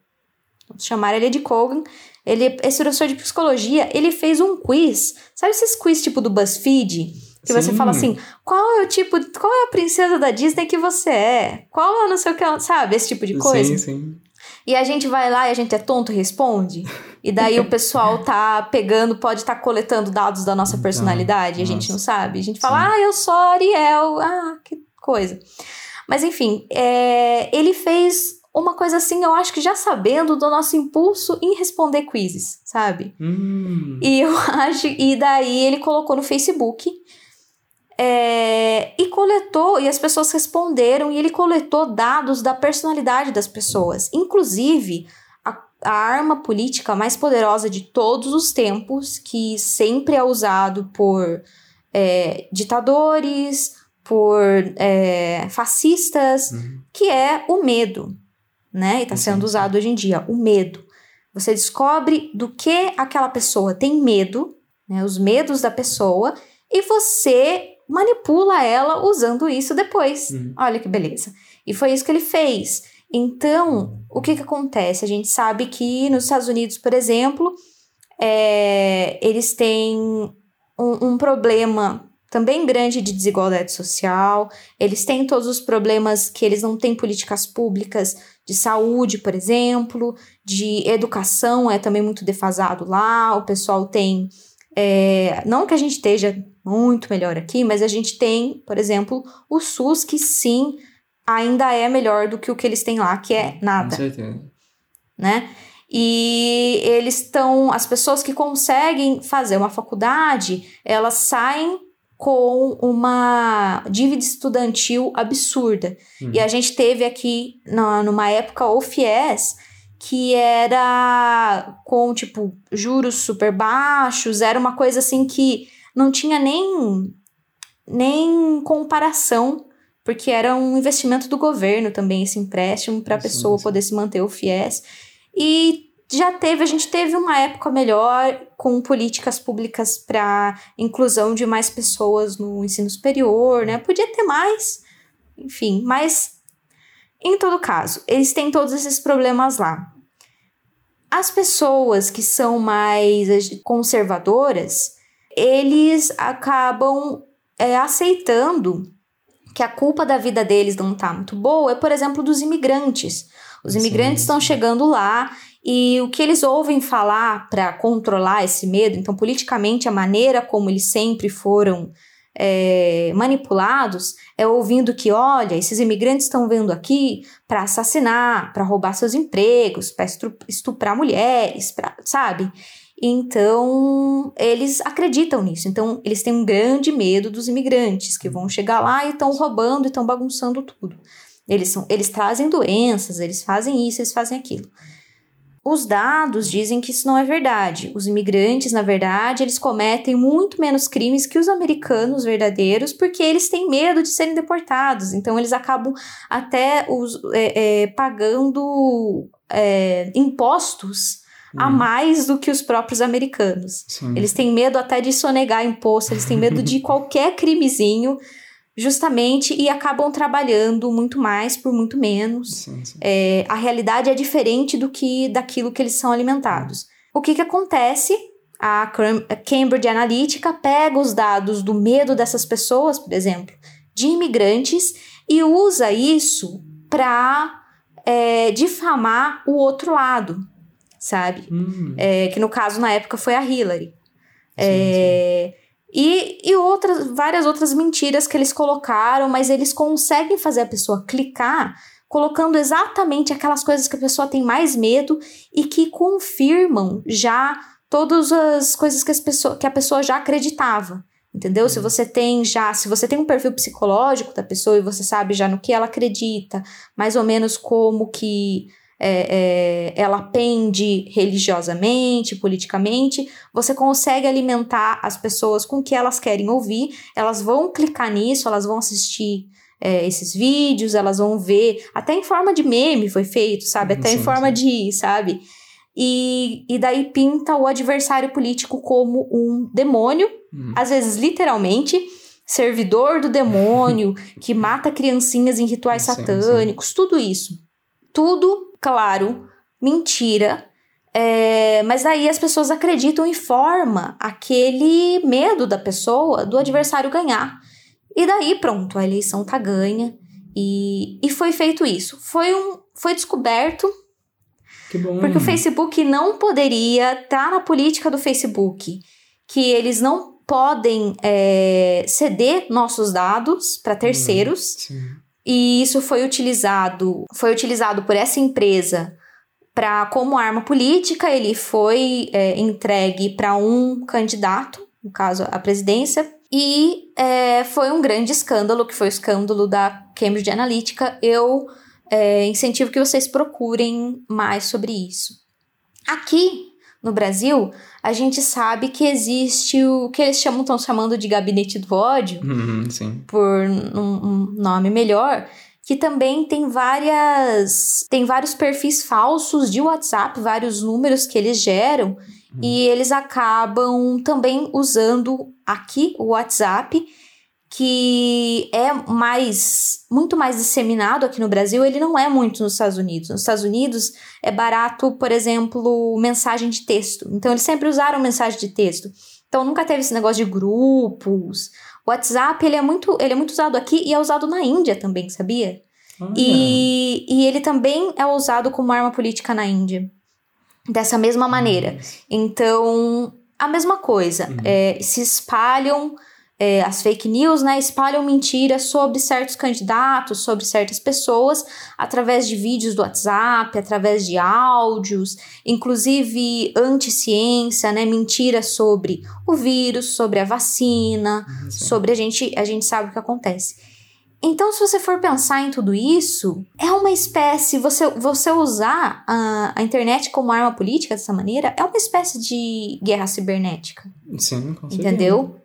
Vamos chamar ele de Kogan. Ele, esse professor de psicologia, ele fez um quiz. Sabe esses quiz tipo do BuzzFeed? Que você Sim. fala assim, qual é o tipo, qual é a princesa da Disney que você é? Qual é não sei o que, sabe? Esse tipo de coisa. Sim, sim. E a gente vai lá e a gente é tonto e responde. E daí o pessoal *laughs* tá pegando, pode estar coletando dados da nossa Então, personalidade e a gente nossa. não sabe. A gente fala, ah, eu sou Ariel, ah, que coisa. Mas enfim, é, ele fez uma coisa assim, eu acho que já sabendo do nosso impulso em responder quizzes, sabe? Hum. E eu *laughs* acho. E daí ele colocou no Facebook. é, e coletou, e as pessoas responderam, e ele coletou dados da personalidade das pessoas. Inclusive, a, a arma política mais poderosa de todos os tempos, que sempre é usado por é, ditadores, por é, fascistas, que é o medo, né? E está sendo sim. usado hoje em dia, o medo. Você descobre do que aquela pessoa tem medo, né, os medos da pessoa, e você manipula ela usando isso depois. Uhum. Olha que beleza. E foi isso que ele fez. Então, o que, que acontece? A gente sabe que nos Estados Unidos, por exemplo, é, eles têm um, um problema também grande de desigualdade social, eles têm todos os problemas que eles não têm políticas públicas de saúde, por exemplo, de educação é também muito defasado lá, o pessoal tem. é, não que a gente esteja muito melhor aqui, mas a gente tem, por exemplo, o SUS, que sim ainda é melhor do que o que eles têm lá, que é Com nada certeza. né? E eles estão. As pessoas que conseguem fazer uma faculdade, elas saem com uma dívida estudantil absurda. E a gente teve aqui, na, numa época, o FIES, que era com, tipo, juros super baixos, era uma coisa assim que não tinha nem, nem comparação, porque era um investimento do governo também, esse empréstimo, para a pessoa sim. poder se manter o FIES. E já teve, a gente teve uma época melhor com políticas públicas para inclusão de mais pessoas no ensino superior, né? Podia ter mais, enfim, mas em todo caso, eles têm todos esses problemas lá. As pessoas que são mais conservadoras, eles acabam é, aceitando que a culpa da vida deles não tá muito boa é, por exemplo, dos imigrantes. Os Sim, imigrantes estão chegando lá e o que eles ouvem falar para controlar esse medo, então, politicamente, a maneira como eles sempre foram é, manipulados é ouvindo que, olha, esses imigrantes estão vindo aqui para assassinar, para roubar seus empregos, para estuprar mulheres, pra, sabe? Então, eles acreditam nisso. Então, eles têm um grande medo dos imigrantes que vão chegar lá e estão roubando e estão bagunçando tudo. Eles, são, eles trazem doenças, eles fazem isso, eles fazem aquilo. Os dados dizem que isso não é verdade. Os imigrantes, na verdade, eles cometem muito menos crimes que os americanos verdadeiros, porque eles têm medo de serem deportados. Então, eles acabam até os, é, é, pagando é, impostos a mais do que os próprios americanos. Sim. Eles têm medo até de sonegar imposto, eles têm medo de *laughs* qualquer crimezinho, justamente, e acabam trabalhando muito mais por muito menos. Sim, sim. É, a realidade é diferente do que daquilo que eles são alimentados. O que, que acontece? A Cam- a Cambridge Analytica pega os dados do medo dessas pessoas, por exemplo, de imigrantes, e usa isso para difamar o outro lado, sabe? Hum, É, que no caso, na época, foi a Hillary. É, E, e outras, várias outras mentiras que eles colocaram, mas eles conseguem fazer a pessoa clicar colocando exatamente aquelas coisas que a pessoa tem mais medo e que confirmam já todas as coisas que, as pessoa, que a pessoa já acreditava. Entendeu? Se você tem já, se você tem um perfil psicológico da pessoa e você sabe já no que ela acredita, mais ou menos como que é, é, ela pende religiosamente, politicamente, você consegue alimentar as pessoas com o que elas querem ouvir, elas vão clicar nisso, elas vão assistir é, esses vídeos, elas vão ver, até em forma de meme foi feito, sabe? Até Sim, em forma sim. de, sabe? E, e daí pinta o adversário político como um demônio, às vezes literalmente, servidor do demônio, *laughs* que mata criancinhas em rituais sim. satânicos, tudo isso. Tudo, claro, mentira. É, mas aí as pessoas acreditam e forma aquele medo da pessoa do adversário ganhar. E daí, pronto, a eleição tá ganha. E, e foi feito isso. Foi, um, foi descoberto Que bom. porque o Facebook não poderia estar na política do Facebook que eles não podem é, ceder nossos dados para terceiros. Sim. E isso foi utilizado, foi utilizado por essa empresa para como arma política. Ele foi é, entregue para um candidato, no caso a presidência, e é, foi um grande escândalo, que foi o escândalo da Cambridge Analytica. Eu é, incentivo que vocês procurem mais sobre isso. Aqui no Brasil, a gente sabe que existe o que eles chamam, estão chamando de gabinete do ódio, Uhum, sim. por um, um nome melhor, que também tem várias tem vários perfis falsos de WhatsApp, vários números que eles geram e eles acabam também usando aqui o WhatsApp que é mais muito mais disseminado aqui no Brasil, ele não é muito nos Estados Unidos. Nos Estados Unidos é barato, por exemplo, mensagem de texto. Então eles sempre usaram mensagem de texto. Então nunca teve esse negócio de grupos. O WhatsApp ele é muito, ele é muito usado aqui e é usado na Índia também, sabia? Olha. E, e ele também é usado como arma política na Índia. Dessa mesma maneira. Então, a mesma coisa. É, se espalham é, as fake news, né? Espalham mentiras sobre certos candidatos, sobre certas pessoas, através de vídeos do WhatsApp, através de áudios, inclusive anti-ciência, né? Mentiras sobre o vírus, sobre a vacina, sobre a gente, a gente sabe o que acontece. Então, se você for pensar em tudo isso, é uma espécie. Você, você usar a, a internet como arma política dessa maneira é uma espécie de guerra cibernética. Sim, com certeza. Entendeu?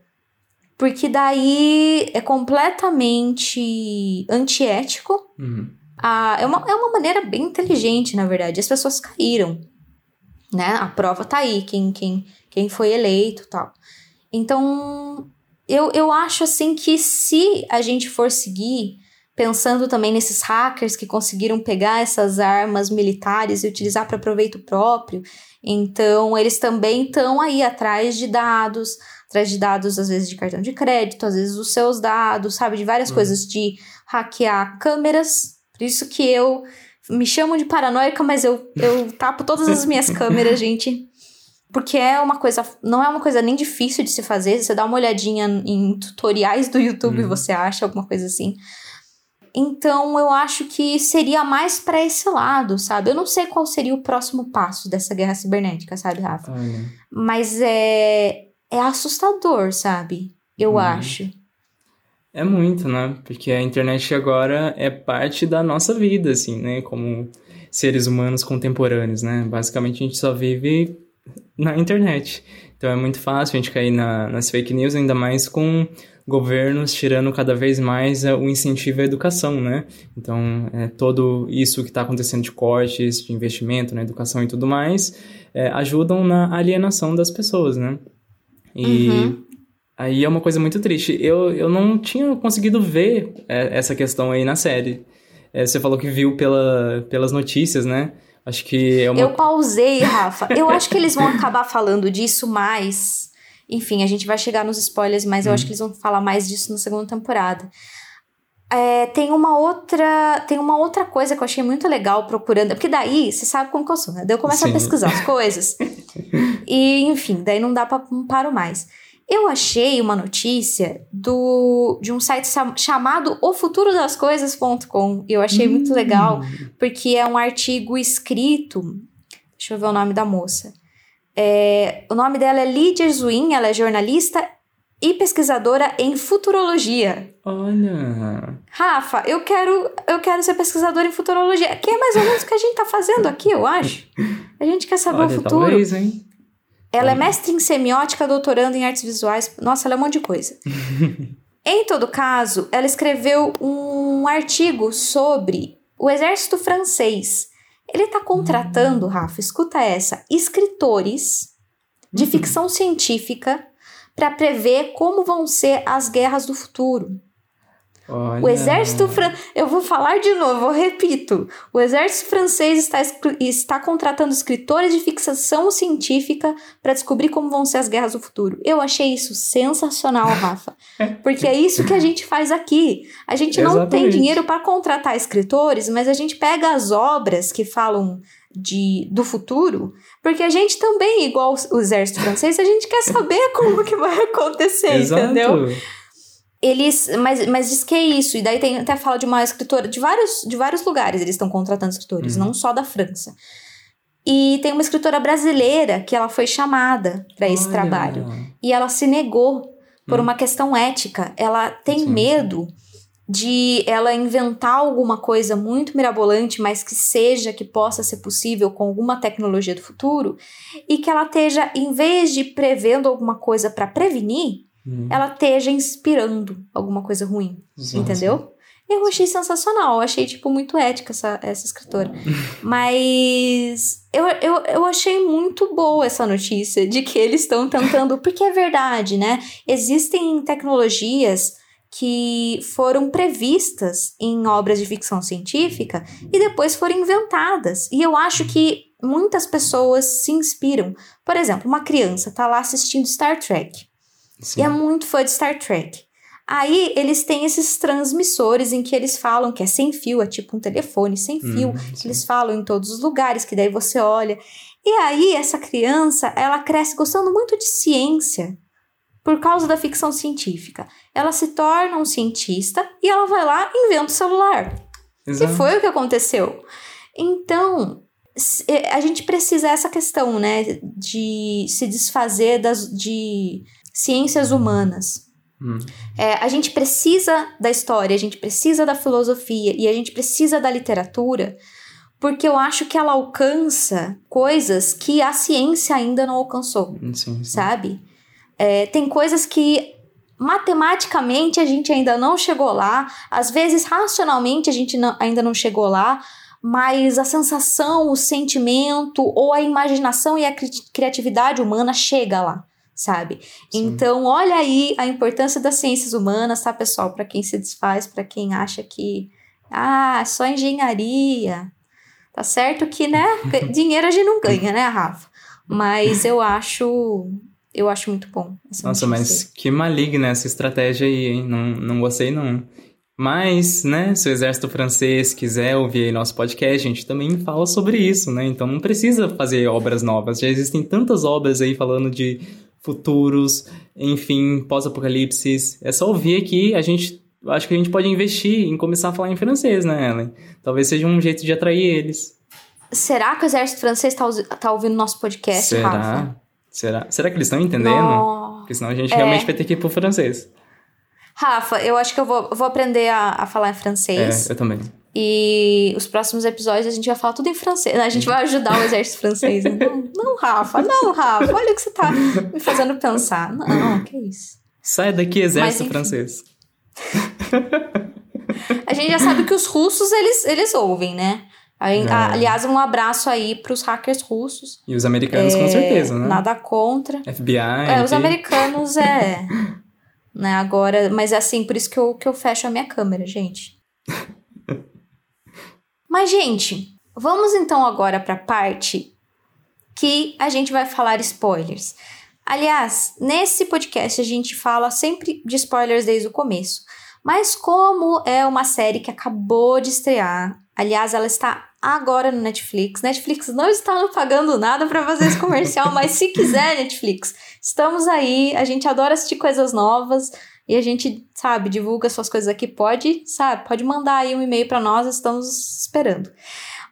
Porque daí é completamente antiético. Uhum. Ah, é, uma, é uma maneira bem inteligente, na verdade. As pessoas caíram. Né? A prova tá aí, quem, quem, quem foi eleito tal. Então, eu, eu acho assim que se a gente for seguir pensando também nesses hackers que conseguiram pegar essas armas militares e utilizar para proveito próprio, então eles também estão aí atrás de dados, atrás de dados às vezes de cartão de crédito, às vezes os seus dados, sabe, de várias coisas de hackear câmeras. Por isso que eu me chamo de paranoica, mas eu, eu *laughs* tapo todas as minhas câmeras, gente. Porque é uma coisa, não é uma coisa nem difícil de se fazer. Você dá uma olhadinha em tutoriais do YouTube e você acha alguma coisa assim. Então eu acho que seria mais para esse lado, sabe? Eu não sei qual seria o próximo passo dessa guerra cibernética, sabe, Rafa? Olha. Mas é, é assustador, sabe? Eu Uhum. acho. É muito, né? Porque a internet agora é parte da nossa vida, assim, né? Como seres humanos contemporâneos, né? Basicamente a gente só vive na internet. Então é muito fácil a gente cair na, nas fake news, ainda mais com governos tirando cada vez mais eh, o incentivo à educação, né? Então, é, todo isso que está acontecendo de cortes, de investimento na educação e tudo mais, é, ajudam na alienação das pessoas, né? E Uhum. aí é uma coisa muito triste. Eu, eu não tinha conseguido ver é, essa questão aí na série. É, você falou que viu pela, pelas notícias, né? Acho que é uma... Eu pausei, Rafa. Eu acho que eles vão acabar falando disso mais. Enfim, a gente vai chegar nos spoilers, mas eu acho que eles vão falar mais disso na segunda temporada. É, tem uma outra tem uma outra coisa que eu achei muito legal procurando porque daí você sabe como que eu sou né daí eu começo a Sim. pesquisar as coisas *laughs* e enfim daí não dá para não paro mais Eu achei uma notícia do de um site chamado ofuturodascoisas.com e eu achei muito legal porque é um artigo escrito. Deixa eu ver o nome da moça. É, o nome dela é Lídia Zuin, ela é jornalista e pesquisadora em futurologia. Olha. Rafa, eu quero, eu quero ser pesquisadora em futurologia, que é mais ou menos o que a gente tá fazendo aqui, eu acho. A gente quer saber o Olha, futuro. talvez, hein? Ela é mestre em semiótica, doutorando em artes visuais. Nossa, ela é um monte de coisa. *laughs* em todo caso, ela escreveu um artigo sobre o exército francês. Ele tá contratando, Rafa, escuta essa, escritores de ficção científica para prever como vão ser as guerras do futuro. Olha. O exército francês. Eu vou falar de novo, eu repito. O exército francês está, está contratando escritores de ficção científica para descobrir como vão ser as guerras do futuro. Eu achei isso sensacional, Rafa. *laughs* Porque é isso que a gente faz aqui. A gente não tem dinheiro para contratar escritores, mas a gente pega as obras que falam de, do futuro, porque a gente também, igual o exército francês, a gente quer saber *laughs* como que vai acontecer, Exato. entendeu? Eles, mas, mas diz que é isso. E daí tem até fala de uma escritora de vários, de vários lugares eles estão contratando escritores, não só da França. E tem uma escritora brasileira que ela foi chamada para esse Olha. trabalho e ela se negou por uma questão ética. Ela tem sim. medo de ela inventar alguma coisa muito mirabolante, mas que seja que possa ser possível com alguma tecnologia do futuro e que ela esteja em vez de prevendo alguma coisa para prevenir, Hum. ela esteja inspirando alguma coisa ruim, Nossa. entendeu? Eu achei sensacional, eu achei, tipo, muito ética essa, essa escritora. *laughs* Mas eu, eu, eu achei muito boa essa notícia de que eles estão tentando, porque é verdade, né? Existem tecnologias que foram previstas em obras de ficção científica e depois foram inventadas. E eu acho que muitas pessoas se inspiram. Por exemplo, uma criança tá lá assistindo Star Trek Sim. e é muito fã de Star Trek. Aí eles têm esses transmissores em que eles falam que é sem fio, é tipo um telefone sem fio, Hum, que eles falam em todos os lugares, que daí você olha. E aí essa criança, ela cresce gostando muito de ciência por causa da ficção científica. Ela se torna um cientista e ela vai lá e inventa o celular. Que Exato. foi o que aconteceu. Então, eh, a gente precisa essa questão, né, de se desfazer das de ciências humanas. Hum. É, a gente precisa da história, a gente precisa da filosofia e a gente precisa da literatura, porque eu acho que ela alcança coisas que a ciência ainda não alcançou Sim, sim. sabe? É, tem coisas que matematicamente a gente ainda não chegou lá, às vezes racionalmente a gente não- ainda não chegou lá, mas a sensação, o sentimento ou a imaginação e a cri- criatividade humana chega lá, sabe? Sim. Então, olha aí a importância das ciências humanas, tá, pessoal? Para quem se desfaz, para quem acha que ah, só engenharia. Tá certo que, né, *laughs* dinheiro a gente não ganha, né, Rafa? Mas eu acho eu acho muito bom. essa Nossa, mas que maligna essa estratégia aí, hein? Não, não gostei, não. Mas, né, se o exército francês quiser ouvir aí nosso podcast, a gente também fala sobre isso, né? Então não precisa fazer obras novas. Já existem tantas obras aí falando de futuros, enfim, pós-apocalipse. É só ouvir aqui, a gente... Acho que a gente pode investir em começar a falar em francês, né, Ellen? Talvez seja um jeito de atrair eles. Será que o exército francês tá, usi- tá ouvindo nosso podcast, Será? Rafa? Será? Será que eles estão entendendo? Não. Porque senão a gente É. realmente vai ter que ir pro francês. Rafa, eu acho que eu vou, eu vou aprender a, a falar em francês. É, eu também. E os próximos episódios a gente vai falar tudo em francês. A gente vai ajudar o exército francês. né? Não, não, Rafa, não, Rafa. Olha o que você tá me fazendo pensar. Não, que isso. Sai daqui, exército enfim. francês. A gente já sabe que os russos, eles, eles ouvem, né? Aí, É. a- Aliás, um abraço aí pros hackers russos. E os americanos, com É, certeza, né? Nada contra. FBI. É, os americanos é. *laughs* né, agora. Mas é assim, por isso que eu, que eu fecho a minha câmera, gente. *laughs* mas, gente, vamos então agora pra parte que a gente vai falar spoilers. Aliás, nesse podcast a gente fala sempre de spoilers desde o começo. Mas como é uma série que acabou de estrear, aliás, ela está agora no Netflix. Netflix não está nos pagando nada para fazer esse comercial, *laughs* mas se quiser, Netflix, estamos aí. A gente adora assistir coisas novas e a gente, sabe, divulga suas coisas aqui. Pode, sabe, pode mandar aí um e-mail para nós, estamos esperando.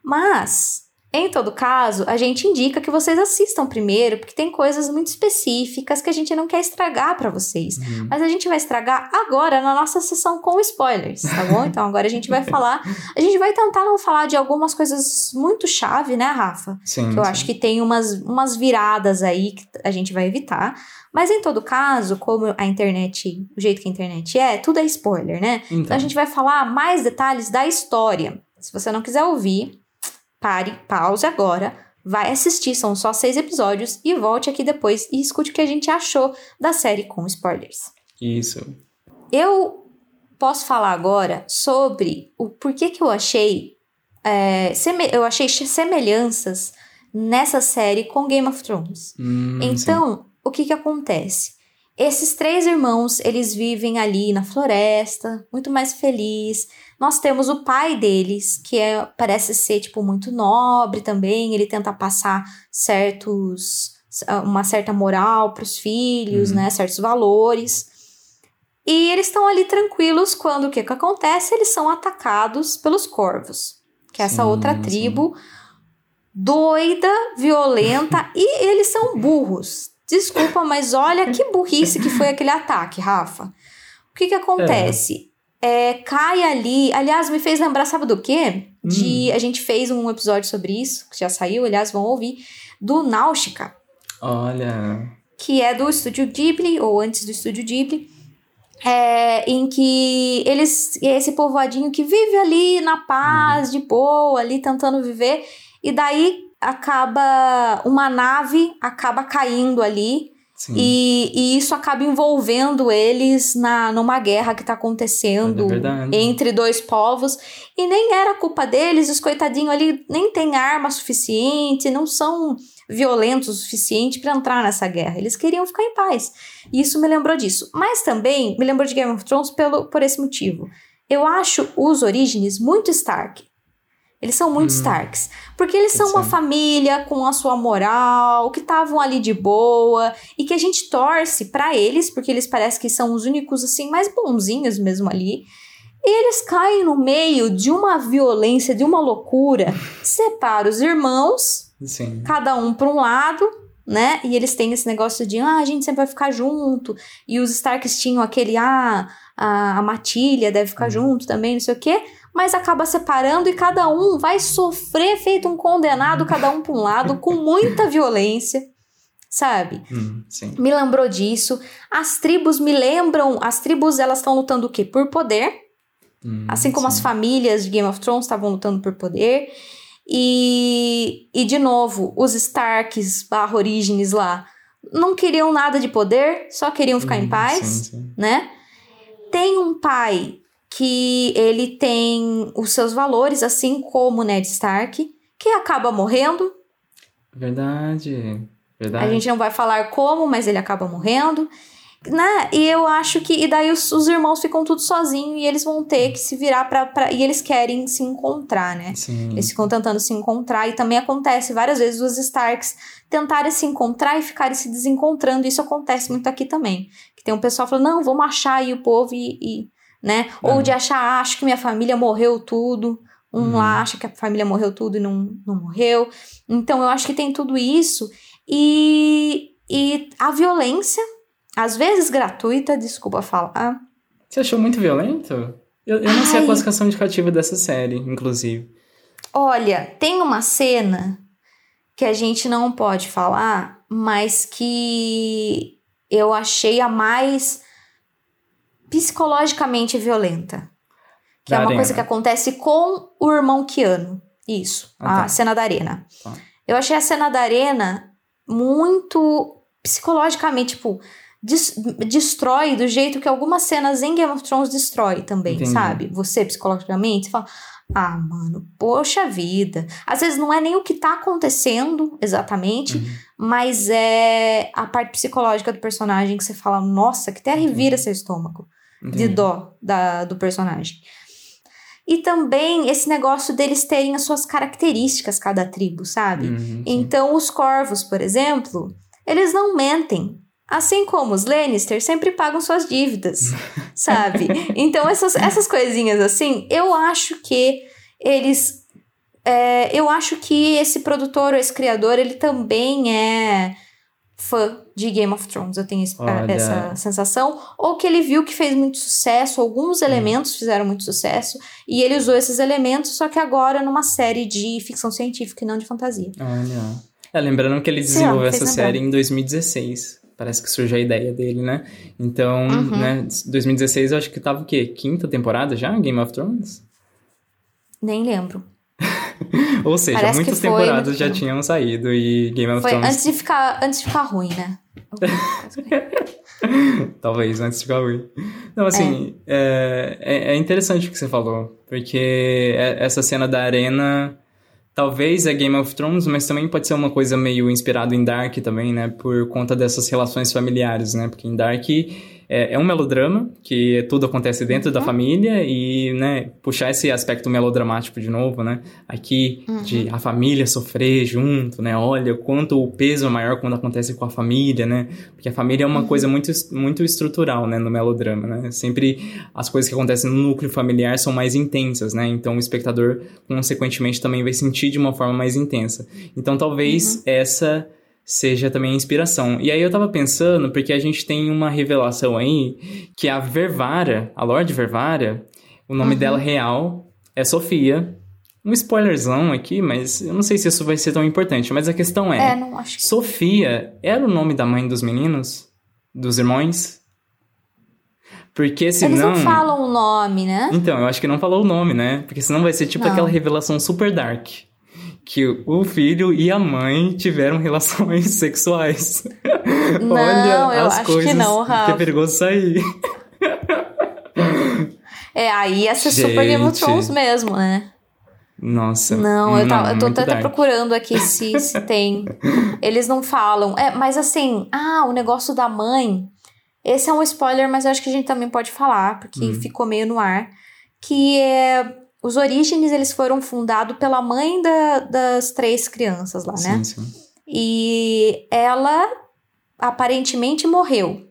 Mas em todo caso, a gente indica que vocês assistam primeiro, porque tem coisas muito específicas que a gente não quer estragar para vocês. Uhum. Mas a gente vai estragar agora na nossa sessão com spoilers, tá bom? Então agora a gente vai falar. A gente vai tentar não falar de algumas coisas muito chave, né, Rafa? Sim. Que eu sim. acho que tem umas, umas viradas aí que a gente vai evitar. Mas em todo caso, como a internet, o jeito que a internet é, tudo é spoiler, né? Então, Então a gente vai falar mais detalhes da história. Se você não quiser ouvir, pare, pause agora, vai assistir, são só seis episódios, e volte aqui depois e escute o que a gente achou da série com spoilers. Isso. Eu posso falar agora sobre o porquê que eu achei. é, eu achei semelhanças nessa série com Game of Thrones. Hum, sim. Então, o que que acontece? Esses três irmãos, eles vivem ali na floresta, muito mais feliz. Nós temos o pai deles, que é, parece ser, tipo, muito nobre também. Ele tenta passar certos... Uma certa moral para os filhos, Uhum. né? Certos valores. E eles estão ali tranquilos quando o que que acontece? Eles são atacados pelos corvos. Que é essa Sim, outra sim. tribo doida, violenta *laughs* e eles são burros. Desculpa, mas olha que burrice que foi aquele ataque, Rafa. O que que acontece? É, cai ali. Aliás, me fez lembrar, sabe do quê? De. A gente fez um episódio sobre isso, que já saiu, aliás, vão ouvir, do Náutica, Olha. que é do estúdio Ghibli, ou antes do estúdio Ghibli. É, em que eles. Esse povoadinho que vive ali na paz, de boa, ali tentando viver. E daí acaba. Uma nave acaba caindo ali. E, e isso acaba envolvendo eles na, numa guerra que tá acontecendo É entre dois povos. E nem era culpa deles, os coitadinhos ali nem têm arma suficiente, não são violentos o suficiente para entrar nessa guerra. Eles queriam ficar em paz. E isso me lembrou disso. Mas também me lembrou de Game of Thrones pelo, por esse motivo. Eu acho os Orígenes muito Stark. Eles são muito Starks. Porque eles são uma família com a sua moral, que estavam ali de boa, e que a gente torce pra eles, porque eles parecem que são os únicos, assim, mais bonzinhos mesmo ali. E eles caem no meio de uma violência, de uma loucura, *laughs* separa os irmãos, Sim. cada um para um lado, né? E eles têm esse negócio de, ah, a gente sempre vai ficar junto. E os Starks tinham aquele, ah, a, a Matilha deve ficar junto também, não sei o quê. Mas acaba separando e cada um vai sofrer feito um condenado, cada um para um lado, com muita violência, sabe? Hum, sim. Me lembrou disso. As tribos me lembram, as tribos elas estão lutando o quê? Por poder. Hum, Assim como as sim. famílias de Game of Thrones estavam lutando por poder. E, e de novo, os Starks barra Origins lá não queriam nada de poder, só queriam ficar em Hum, paz, Sim, sim. né? Tem um pai que ele tem os seus valores, assim como Ned Stark, que acaba morrendo. Verdade. Verdade. A gente não vai falar como, mas ele acaba morrendo. Né? E eu acho que. E daí os, os irmãos ficam tudo sozinhos e eles vão ter que se virar pra, pra. E eles querem se encontrar, né? Sim. Eles ficam tentando se encontrar. E também acontece várias vezes os Starks tentarem se encontrar e ficarem se desencontrando. Isso acontece muito aqui também. Que tem um pessoal falando, não, vamos achar aí o povo e. e, né? Ou É. de achar, ah, acho que minha família morreu tudo. Um Uhum. lá acha que a família morreu tudo e não, não morreu. Então eu acho que tem tudo isso. E, e a violência, às vezes gratuita, desculpa falar. Você achou muito violento? Eu, eu não sei a Ai. classificação indicativa dessa série, inclusive. Olha, tem uma cena que a gente não pode falar, mas que eu achei a mais psicologicamente violenta. Que Da é uma arena. coisa que acontece com o irmão Keanu. Isso, Ah, a tá. cena da arena. Tá. Eu achei a cena da arena muito psicologicamente, tipo, des- destrói do jeito que algumas cenas em Game of Thrones destrói também, Entendi. sabe? Você psicologicamente, você fala, ah, mano, poxa vida. Às vezes não é nem o que tá acontecendo exatamente, Uhum. mas é a parte psicológica do personagem que você fala, nossa, que até revira seu estômago de Entendi. dó da, do personagem. E também esse negócio deles terem as suas características, cada tribo, sabe? Uhum, então, os corvos, por exemplo, eles não mentem. Assim como os Lannister sempre pagam suas dívidas, *laughs* sabe? Então, essas, essas coisinhas assim, eu acho que eles. é, eu acho que esse produtor, esse criador, ele também é fã de Game of Thrones. Eu tenho esse- Olha. essa sensação. Ou que ele viu que fez muito sucesso, alguns elementos fizeram muito sucesso, e ele usou esses elementos, só que agora numa série de ficção científica e não de fantasia. Olha. É, lembrando que ele desenvolveu essa série em 2016. Parece que surgiu a ideia dele, né? Então, Uhum. né, 2016 eu acho que tava o quê? Quinta temporada já? Game of Thrones? Nem lembro. *laughs* Ou seja, Parece muitas temporadas muito já tempo. tinham saído e Game of Foi Thrones antes de ficar, antes de ficar ruim, né? *laughs* Talvez, antes de ficar ruim. Não, assim, é. É, é interessante o que você falou, porque é- essa cena da arena talvez é Game of Thrones, mas também pode ser uma coisa meio inspirado em Dark também, né? Por conta dessas relações familiares, né? Porque em Dark é, é um melodrama, que tudo acontece dentro da família e, né, puxar esse aspecto melodramático de novo, né? Aqui, de a família sofrer junto, né? Olha o quanto o peso é maior quando acontece com a família, né? Porque a família é uma coisa muito, muito estrutural, né, no melodrama, né? Sempre as coisas que acontecem no núcleo familiar são mais intensas, né? Então o espectador, consequentemente, também vai sentir de uma forma mais intensa. Então talvez essa seja também a inspiração. E aí eu tava pensando, porque a gente tem uma revelação aí, que a Vervara, a Lorde Vervara, o nome dela real é Sofia. Um spoilerzão aqui, mas eu não sei se isso vai ser tão importante. Mas a questão É, não acho que. Sofia era o nome da mãe dos meninos? Dos irmãos? Porque senão. Eles não falam o nome, né? Então, eu acho que não falou o nome, né? Porque senão vai ser tipo Não. aquela revelação super dark. Que o filho e a mãe tiveram relações *laughs* sexuais. Não, Olha eu as acho que coisas não, que é perigoso sair. É, aí ia ser super Game of Gente. Thrones mesmo, né? Nossa. Não, eu, tava, eu tô até dark. procurando aqui se, se *laughs* tem. Eles não falam. É, mas assim, ah, o negócio da mãe. Esse é um spoiler, mas eu acho que a gente também pode falar, porque Hum. ficou meio no ar. Que é. Os Orígenes, eles foram fundados pela mãe da- das três crianças lá, né? Sim, sim. E ela aparentemente morreu.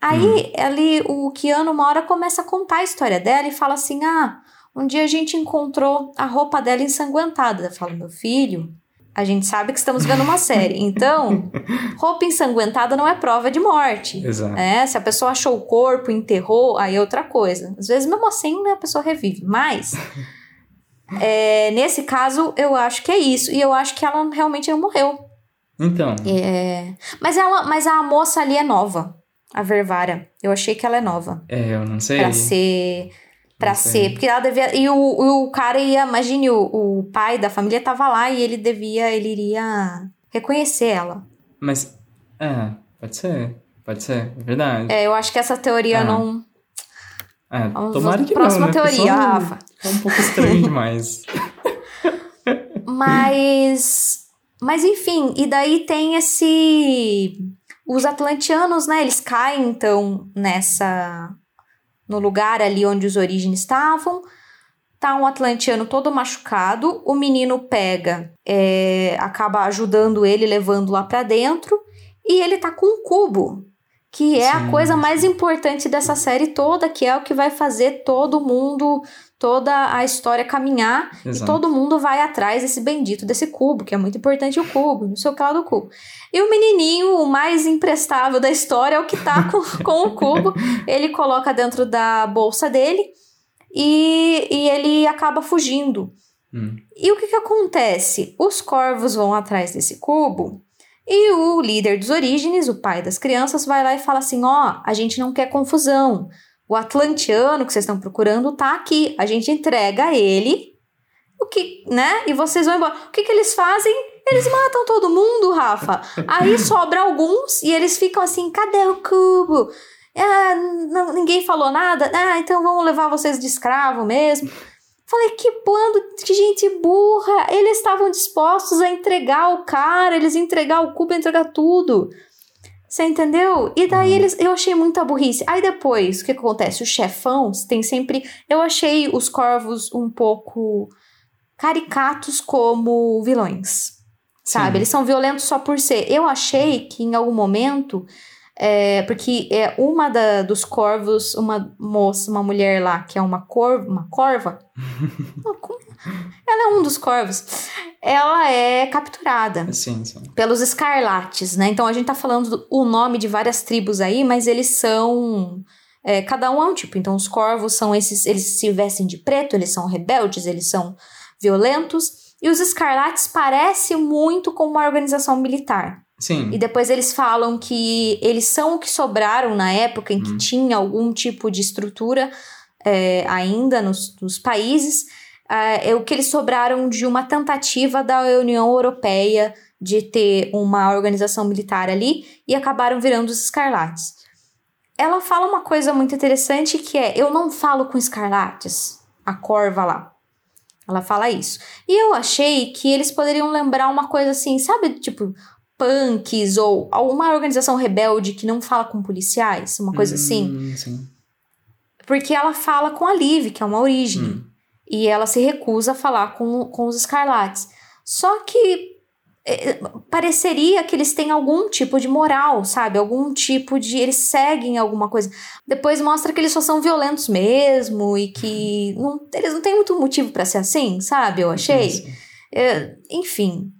Aí ali, o Keanu uma hora começa a contar a história dela e fala assim: Ah, um dia a gente encontrou a roupa dela ensanguentada. Eu falo, meu filho, a gente sabe que estamos vendo uma série. Então, *laughs* roupa ensanguentada não é prova de morte. Exato. É, se a pessoa achou o corpo, enterrou, aí é outra coisa. Às vezes, mesmo assim, né, a pessoa revive. Mas, *laughs* é, nesse caso, eu acho que é isso. E eu acho que ela realmente não morreu. Então, É, mas, ela, mas a moça ali é nova. A Vervara. Eu achei que ela é nova. é, eu não sei. Pra ser. Sei. ser. Porque ela devia. E o, o cara ia. Imagine, o, o pai da família tava lá e ele devia. Ele iria reconhecer ela. Mas, é, pode ser. Pode ser, é verdade. É, eu acho que essa teoria Ah. não. É, Vamos- tomara que próxima não, né? Teoria, Rafa. É um pouco estranho *laughs* demais. Mas. Mas enfim, e daí tem esse. Os atlantianos, né? Eles caem então nessa. No lugar ali onde os orígenes estavam. Tá um atlantiano todo machucado. O menino pega, é, acaba ajudando ele, levando lá pra dentro. E ele tá com um cubo. Que é a Sim, coisa sim. mais importante dessa série toda, que é o que vai fazer todo mundo, toda a história caminhar. E Exato. todo mundo vai atrás desse bendito desse cubo, que é muito importante o cubo, não sei o que lá do cubo. E o menininho, o mais imprestável da história, é o que tá com, *laughs* com o cubo. Ele coloca dentro da bolsa dele e, e ele acaba fugindo. Hum. E o que que acontece? Os corvos vão atrás desse cubo e o líder dos orígenes, o pai das crianças, vai lá e fala assim: ó, a gente não quer confusão. O atlantiano que vocês estão procurando tá aqui. A gente entrega ele. O que, né? E vocês vão embora. O que que eles fazem? Eles matam todo mundo, Rafa. Aí *laughs* sobra alguns e eles ficam assim: cadê o cubo? Ah, não, ninguém falou nada. Ah, então vamos levar vocês de escravo mesmo. Falei, que bando de gente burra. Eles estavam dispostos a entregar o cara, eles entregar o cubo, entregar tudo. Você entendeu? E daí eles, eu achei muita burrice. Aí depois, o que acontece? Os chefões tem sempre. Eu achei os corvos um pouco caricatos como vilões. Sabe? Sim. Eles são violentos só por ser. Eu achei que em algum momento. É, porque é uma da, dos corvos, uma moça, uma mulher lá, que é uma corva, uma corva. *laughs* Uma ela é um dos corvos. Ela é capturada Sim, sim. pelos escarlates, né? Então a gente tá falando do- o nome de várias tribos aí, mas eles são. é, cada um é um tipo. Então os corvos são esses. Eles se vestem de preto, eles são rebeldes, eles são violentos. E os escarlates parecem muito com uma organização militar. Sim. E depois eles falam que eles são o que sobraram na época em que tinha algum tipo de estrutura é, ainda nos, nos países. É, é o que eles sobraram de uma tentativa da União Europeia de ter uma organização militar ali e acabaram virando os escarlates. Ela fala uma coisa muito interessante que é: eu não falo com escarlates, a corva lá. Ela fala isso. E eu achei que eles poderiam lembrar uma coisa assim, sabe? Tipo, punks ou uma organização rebelde que não fala com policiais, uma coisa assim. Hum, sim. Porque ela fala com a Liv, que é uma origem. Hum. E ela se recusa a falar com, com os escarlates. Só que eh, pareceria que eles têm algum tipo de moral, sabe? Algum tipo de. Eles seguem alguma coisa. Depois mostra que eles só são violentos mesmo e que não, eles não têm muito motivo pra ser assim, sabe? Eu achei. É, enfim.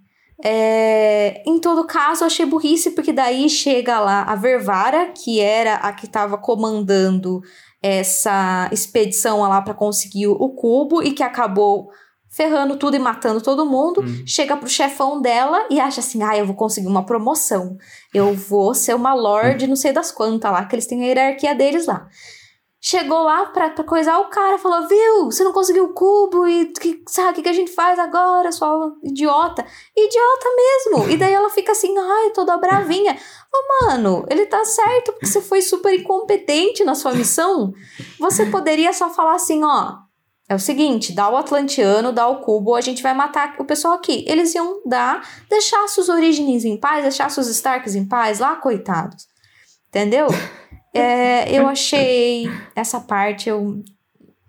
É, em todo caso, eu achei burrice, porque daí chega lá a Vervara, que era a que estava comandando essa expedição lá para conseguir o cubo e que acabou ferrando tudo e matando todo mundo. Chega pro chefão dela e acha assim: ah, eu vou conseguir uma promoção. Eu vou ser uma lorde, não sei das quantas lá, que eles têm a hierarquia deles lá. Chegou lá pra, pra coisar o cara, falou: Viu, você não conseguiu o cubo e que, sabe o que, que a gente faz agora, sua idiota? Idiota mesmo. E daí ela fica assim: ai, toda bravinha. Ô, mano, ele tá certo porque você foi super incompetente na sua missão. Você poderia só falar assim: ó, é o seguinte, dá o Atlantiano, dá o cubo, a gente vai matar o pessoal aqui. Eles iam dar, deixasse os Origins em paz, deixasse os Starks em paz lá, coitados. Entendeu? *laughs* É, eu achei essa parte, eu.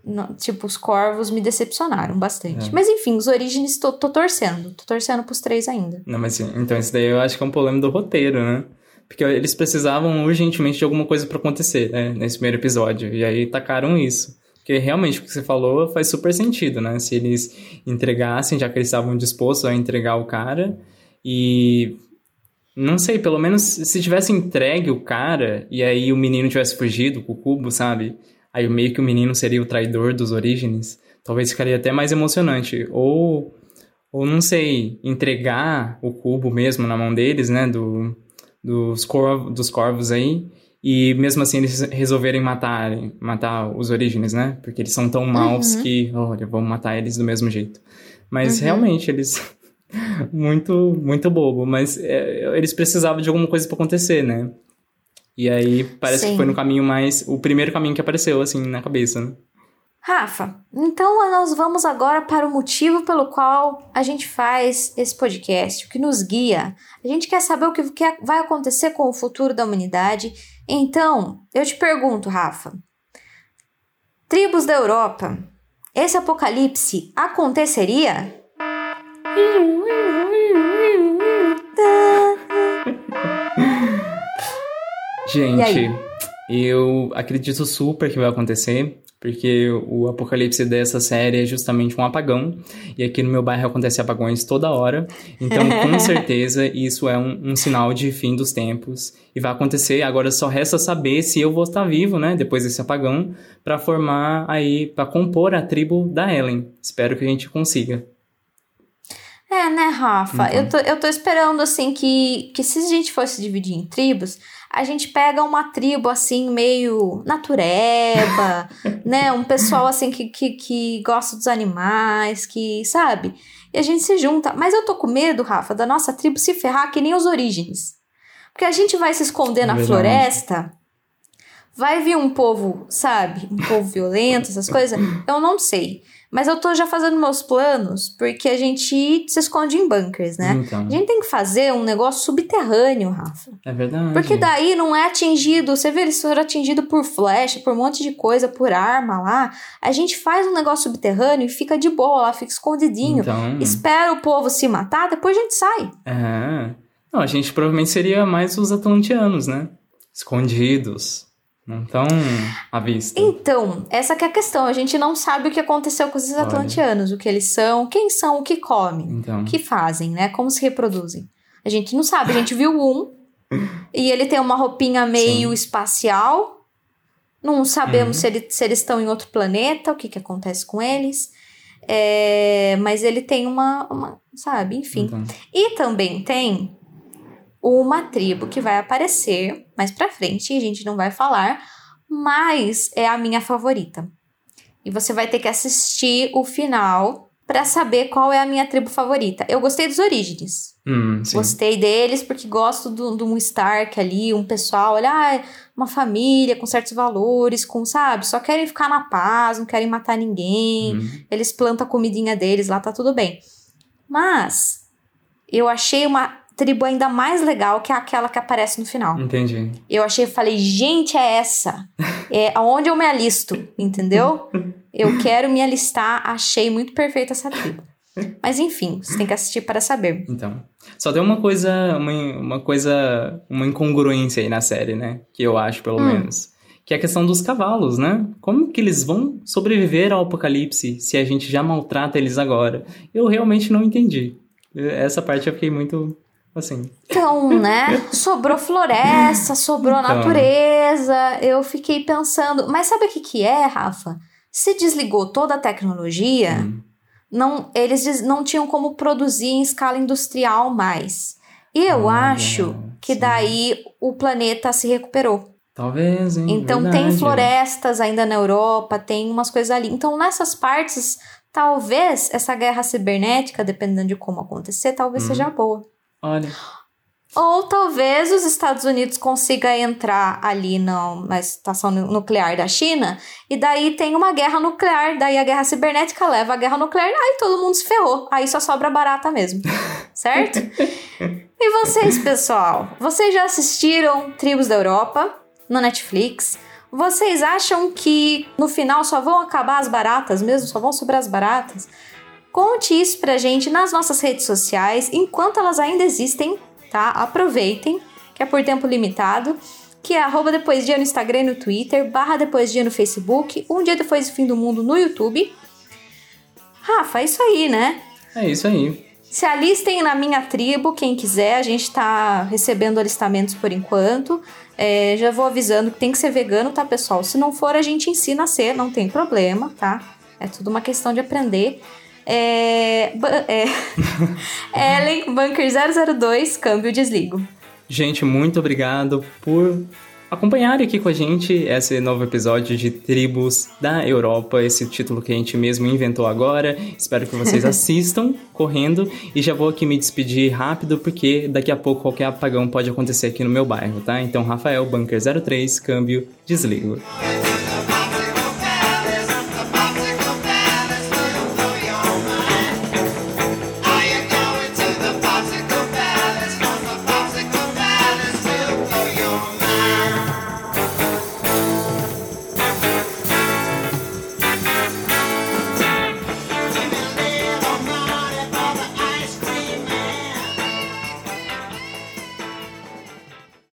não- tipo, os corvos me decepcionaram bastante. É. Mas enfim, os Origins, tô, tô torcendo. Tô torcendo pros três ainda. Não, mas então isso daí eu acho que é um problema do roteiro, né? Porque eles precisavam urgentemente de alguma coisa pra acontecer, né? Nesse primeiro episódio. E aí tacaram isso. Porque realmente o que você falou faz super sentido, né? Se eles entregassem, já que eles estavam dispostos a entregar o cara. E. Não sei, pelo menos se tivesse entregue o cara e aí o menino tivesse fugido com o cubo, sabe? Aí meio que o menino seria o traidor dos Orígenes. Talvez ficaria até mais emocionante. Ou ou não sei, entregar o cubo mesmo na mão deles, né, do, dos, corv, dos corvos aí, e mesmo assim eles resolverem matar, matar os orígenes, né, porque eles são tão maus que, olha, vamos matar eles do mesmo jeito. Mas realmente eles, *laughs* muito, muito bobo, mas é, eles precisavam de alguma coisa pra acontecer, né. E aí parece Sim. que foi no caminho mais, o primeiro caminho que apareceu, assim, na cabeça, né. Rafa, então nós vamos agora para o motivo pelo qual a gente faz esse podcast, o que nos guia. A gente quer saber o que vai acontecer com o futuro da humanidade. Então, eu te pergunto, Rafa: tribos da Europa, esse apocalipse aconteceria? *laughs* Gente, eu acredito super que vai acontecer, porque o apocalipse dessa série é justamente um apagão, e aqui no meu bairro acontece apagões toda hora, então *laughs* com certeza isso é um, um sinal de fim dos tempos, e vai acontecer, agora só resta saber se eu vou estar vivo, né, depois desse apagão, pra formar aí, pra compor a tribo da Ellen. Espero que a gente consiga. É, né, Rafa? Eu, tô, eu tô esperando, assim, que, que se a gente fosse dividir em tribos, a gente pega uma tribo, assim, meio natureba, *laughs* né? Um pessoal, assim, que, que, que gosta dos animais, que, sabe? E a gente se junta. Mas eu tô com medo, Rafa, da nossa tribo se ferrar que nem os Orígenes. Porque a gente vai se esconder na Verdade. floresta, vai vir um povo, sabe? Um povo violento, essas coisas. Eu não sei. Mas eu tô já fazendo meus planos, porque a gente se esconde em bunkers, né? Então. A gente tem que fazer um negócio subterrâneo, Rafa. É verdade. Porque daí não é atingido. Você vê, eles foram atingidos por flecha, por um monte de coisa, por arma lá. A gente faz um negócio subterrâneo e fica de boa lá, fica escondidinho. Então. Espera o povo se matar, depois a gente sai. É. Não, a gente provavelmente seria mais os atlanteanos, né? Escondidos. Não tão à vista. Então, essa que é a questão. A gente não sabe o que aconteceu com esses Olha. atlanteanos, o que eles são, quem são, o que comem, Então. o que fazem, né? Como se reproduzem. A gente não sabe. A gente viu um *laughs* e ele tem uma roupinha meio espacial. Não sabemos Uhum. se, ele- se eles estão em outro planeta, o que, que acontece com eles. É, mas ele tem uma, uma- sabe, enfim. Então. E também tem uma tribo que vai aparecer mais pra frente, a gente não vai falar, mas é a minha favorita. E você vai ter que assistir o final pra saber qual é a minha tribo favorita. Eu gostei dos Orígenes. Hum. Gostei deles porque gosto do- de um Stark ali, um pessoal, olha, ah, uma família com certos valores, com, sabe, só querem ficar na paz, não querem matar ninguém. Hum. Eles plantam a comidinha deles lá, tá tudo bem. Mas eu achei uma tribo ainda mais legal que aquela que aparece no final. Entendi. Eu achei, falei, gente, é essa. *laughs* É aonde eu me alisto, entendeu? *laughs* Eu quero me alistar, achei muito perfeita essa tribo. Mas enfim, você tem que assistir para saber. Então. Só tem uma coisa, uma, uma coisa, uma incongruência aí na série, né? Que eu acho, pelo Hum. menos. Que é a questão dos cavalos, né? Como que eles vão sobreviver ao apocalipse se a gente já maltrata eles agora? Eu realmente não entendi. Essa parte eu fiquei muito, assim... Então, né? Sobrou floresta, sobrou Então. natureza. Eu fiquei pensando, mas sabe o que que é, Rafa? Se desligou toda a tecnologia, hum, não, eles não tinham como produzir em escala industrial mais. E eu Olha, acho que sim. daí o planeta se recuperou. Talvez, hein? Então tem Verdade. florestas ainda na Europa, tem umas coisas ali. Então nessas partes, talvez essa guerra cibernética, dependendo de como acontecer, talvez Uhum. seja boa. Olha, Ou talvez os Estados Unidos consiga entrar ali no- na estação nu- nuclear da China e daí tem uma guerra nuclear, daí a guerra cibernética leva a guerra nuclear, aí todo mundo se ferrou. Aí só sobra barata mesmo. *laughs* certo? E vocês, pessoal? Vocês já assistiram Tribos da Europa no Netflix? Vocês acham que no final só vão acabar as baratas mesmo? Só vão sobrar as baratas? Conte isso pra gente nas nossas redes sociais, enquanto elas ainda existem, tá? Aproveitem, que é por tempo limitado, que é arroba depois dia no Instagram e no Twitter, barra depois dia no Facebook, um dia depois do fim do mundo no YouTube. Rafa, é isso aí, né? é isso aí. Se alistem na minha tribo, quem quiser, a gente tá recebendo alistamentos por enquanto. É, já vou avisando que tem que ser vegano, tá, pessoal? Se não for, a gente ensina a ser, não tem problema, tá? É tudo uma questão de aprender. É, é, *laughs* Ellen, Bunker 002, câmbio desligo. Gente, muito obrigado por acompanhar aqui com a gente esse novo episódio de Tribos da Europa, esse título que a gente mesmo inventou agora. Espero que vocês *laughs* assistam correndo e já vou aqui me despedir rápido porque daqui a pouco qualquer apagão pode acontecer aqui no meu bairro, tá? Então, Rafael Bunker 03, câmbio, desligo.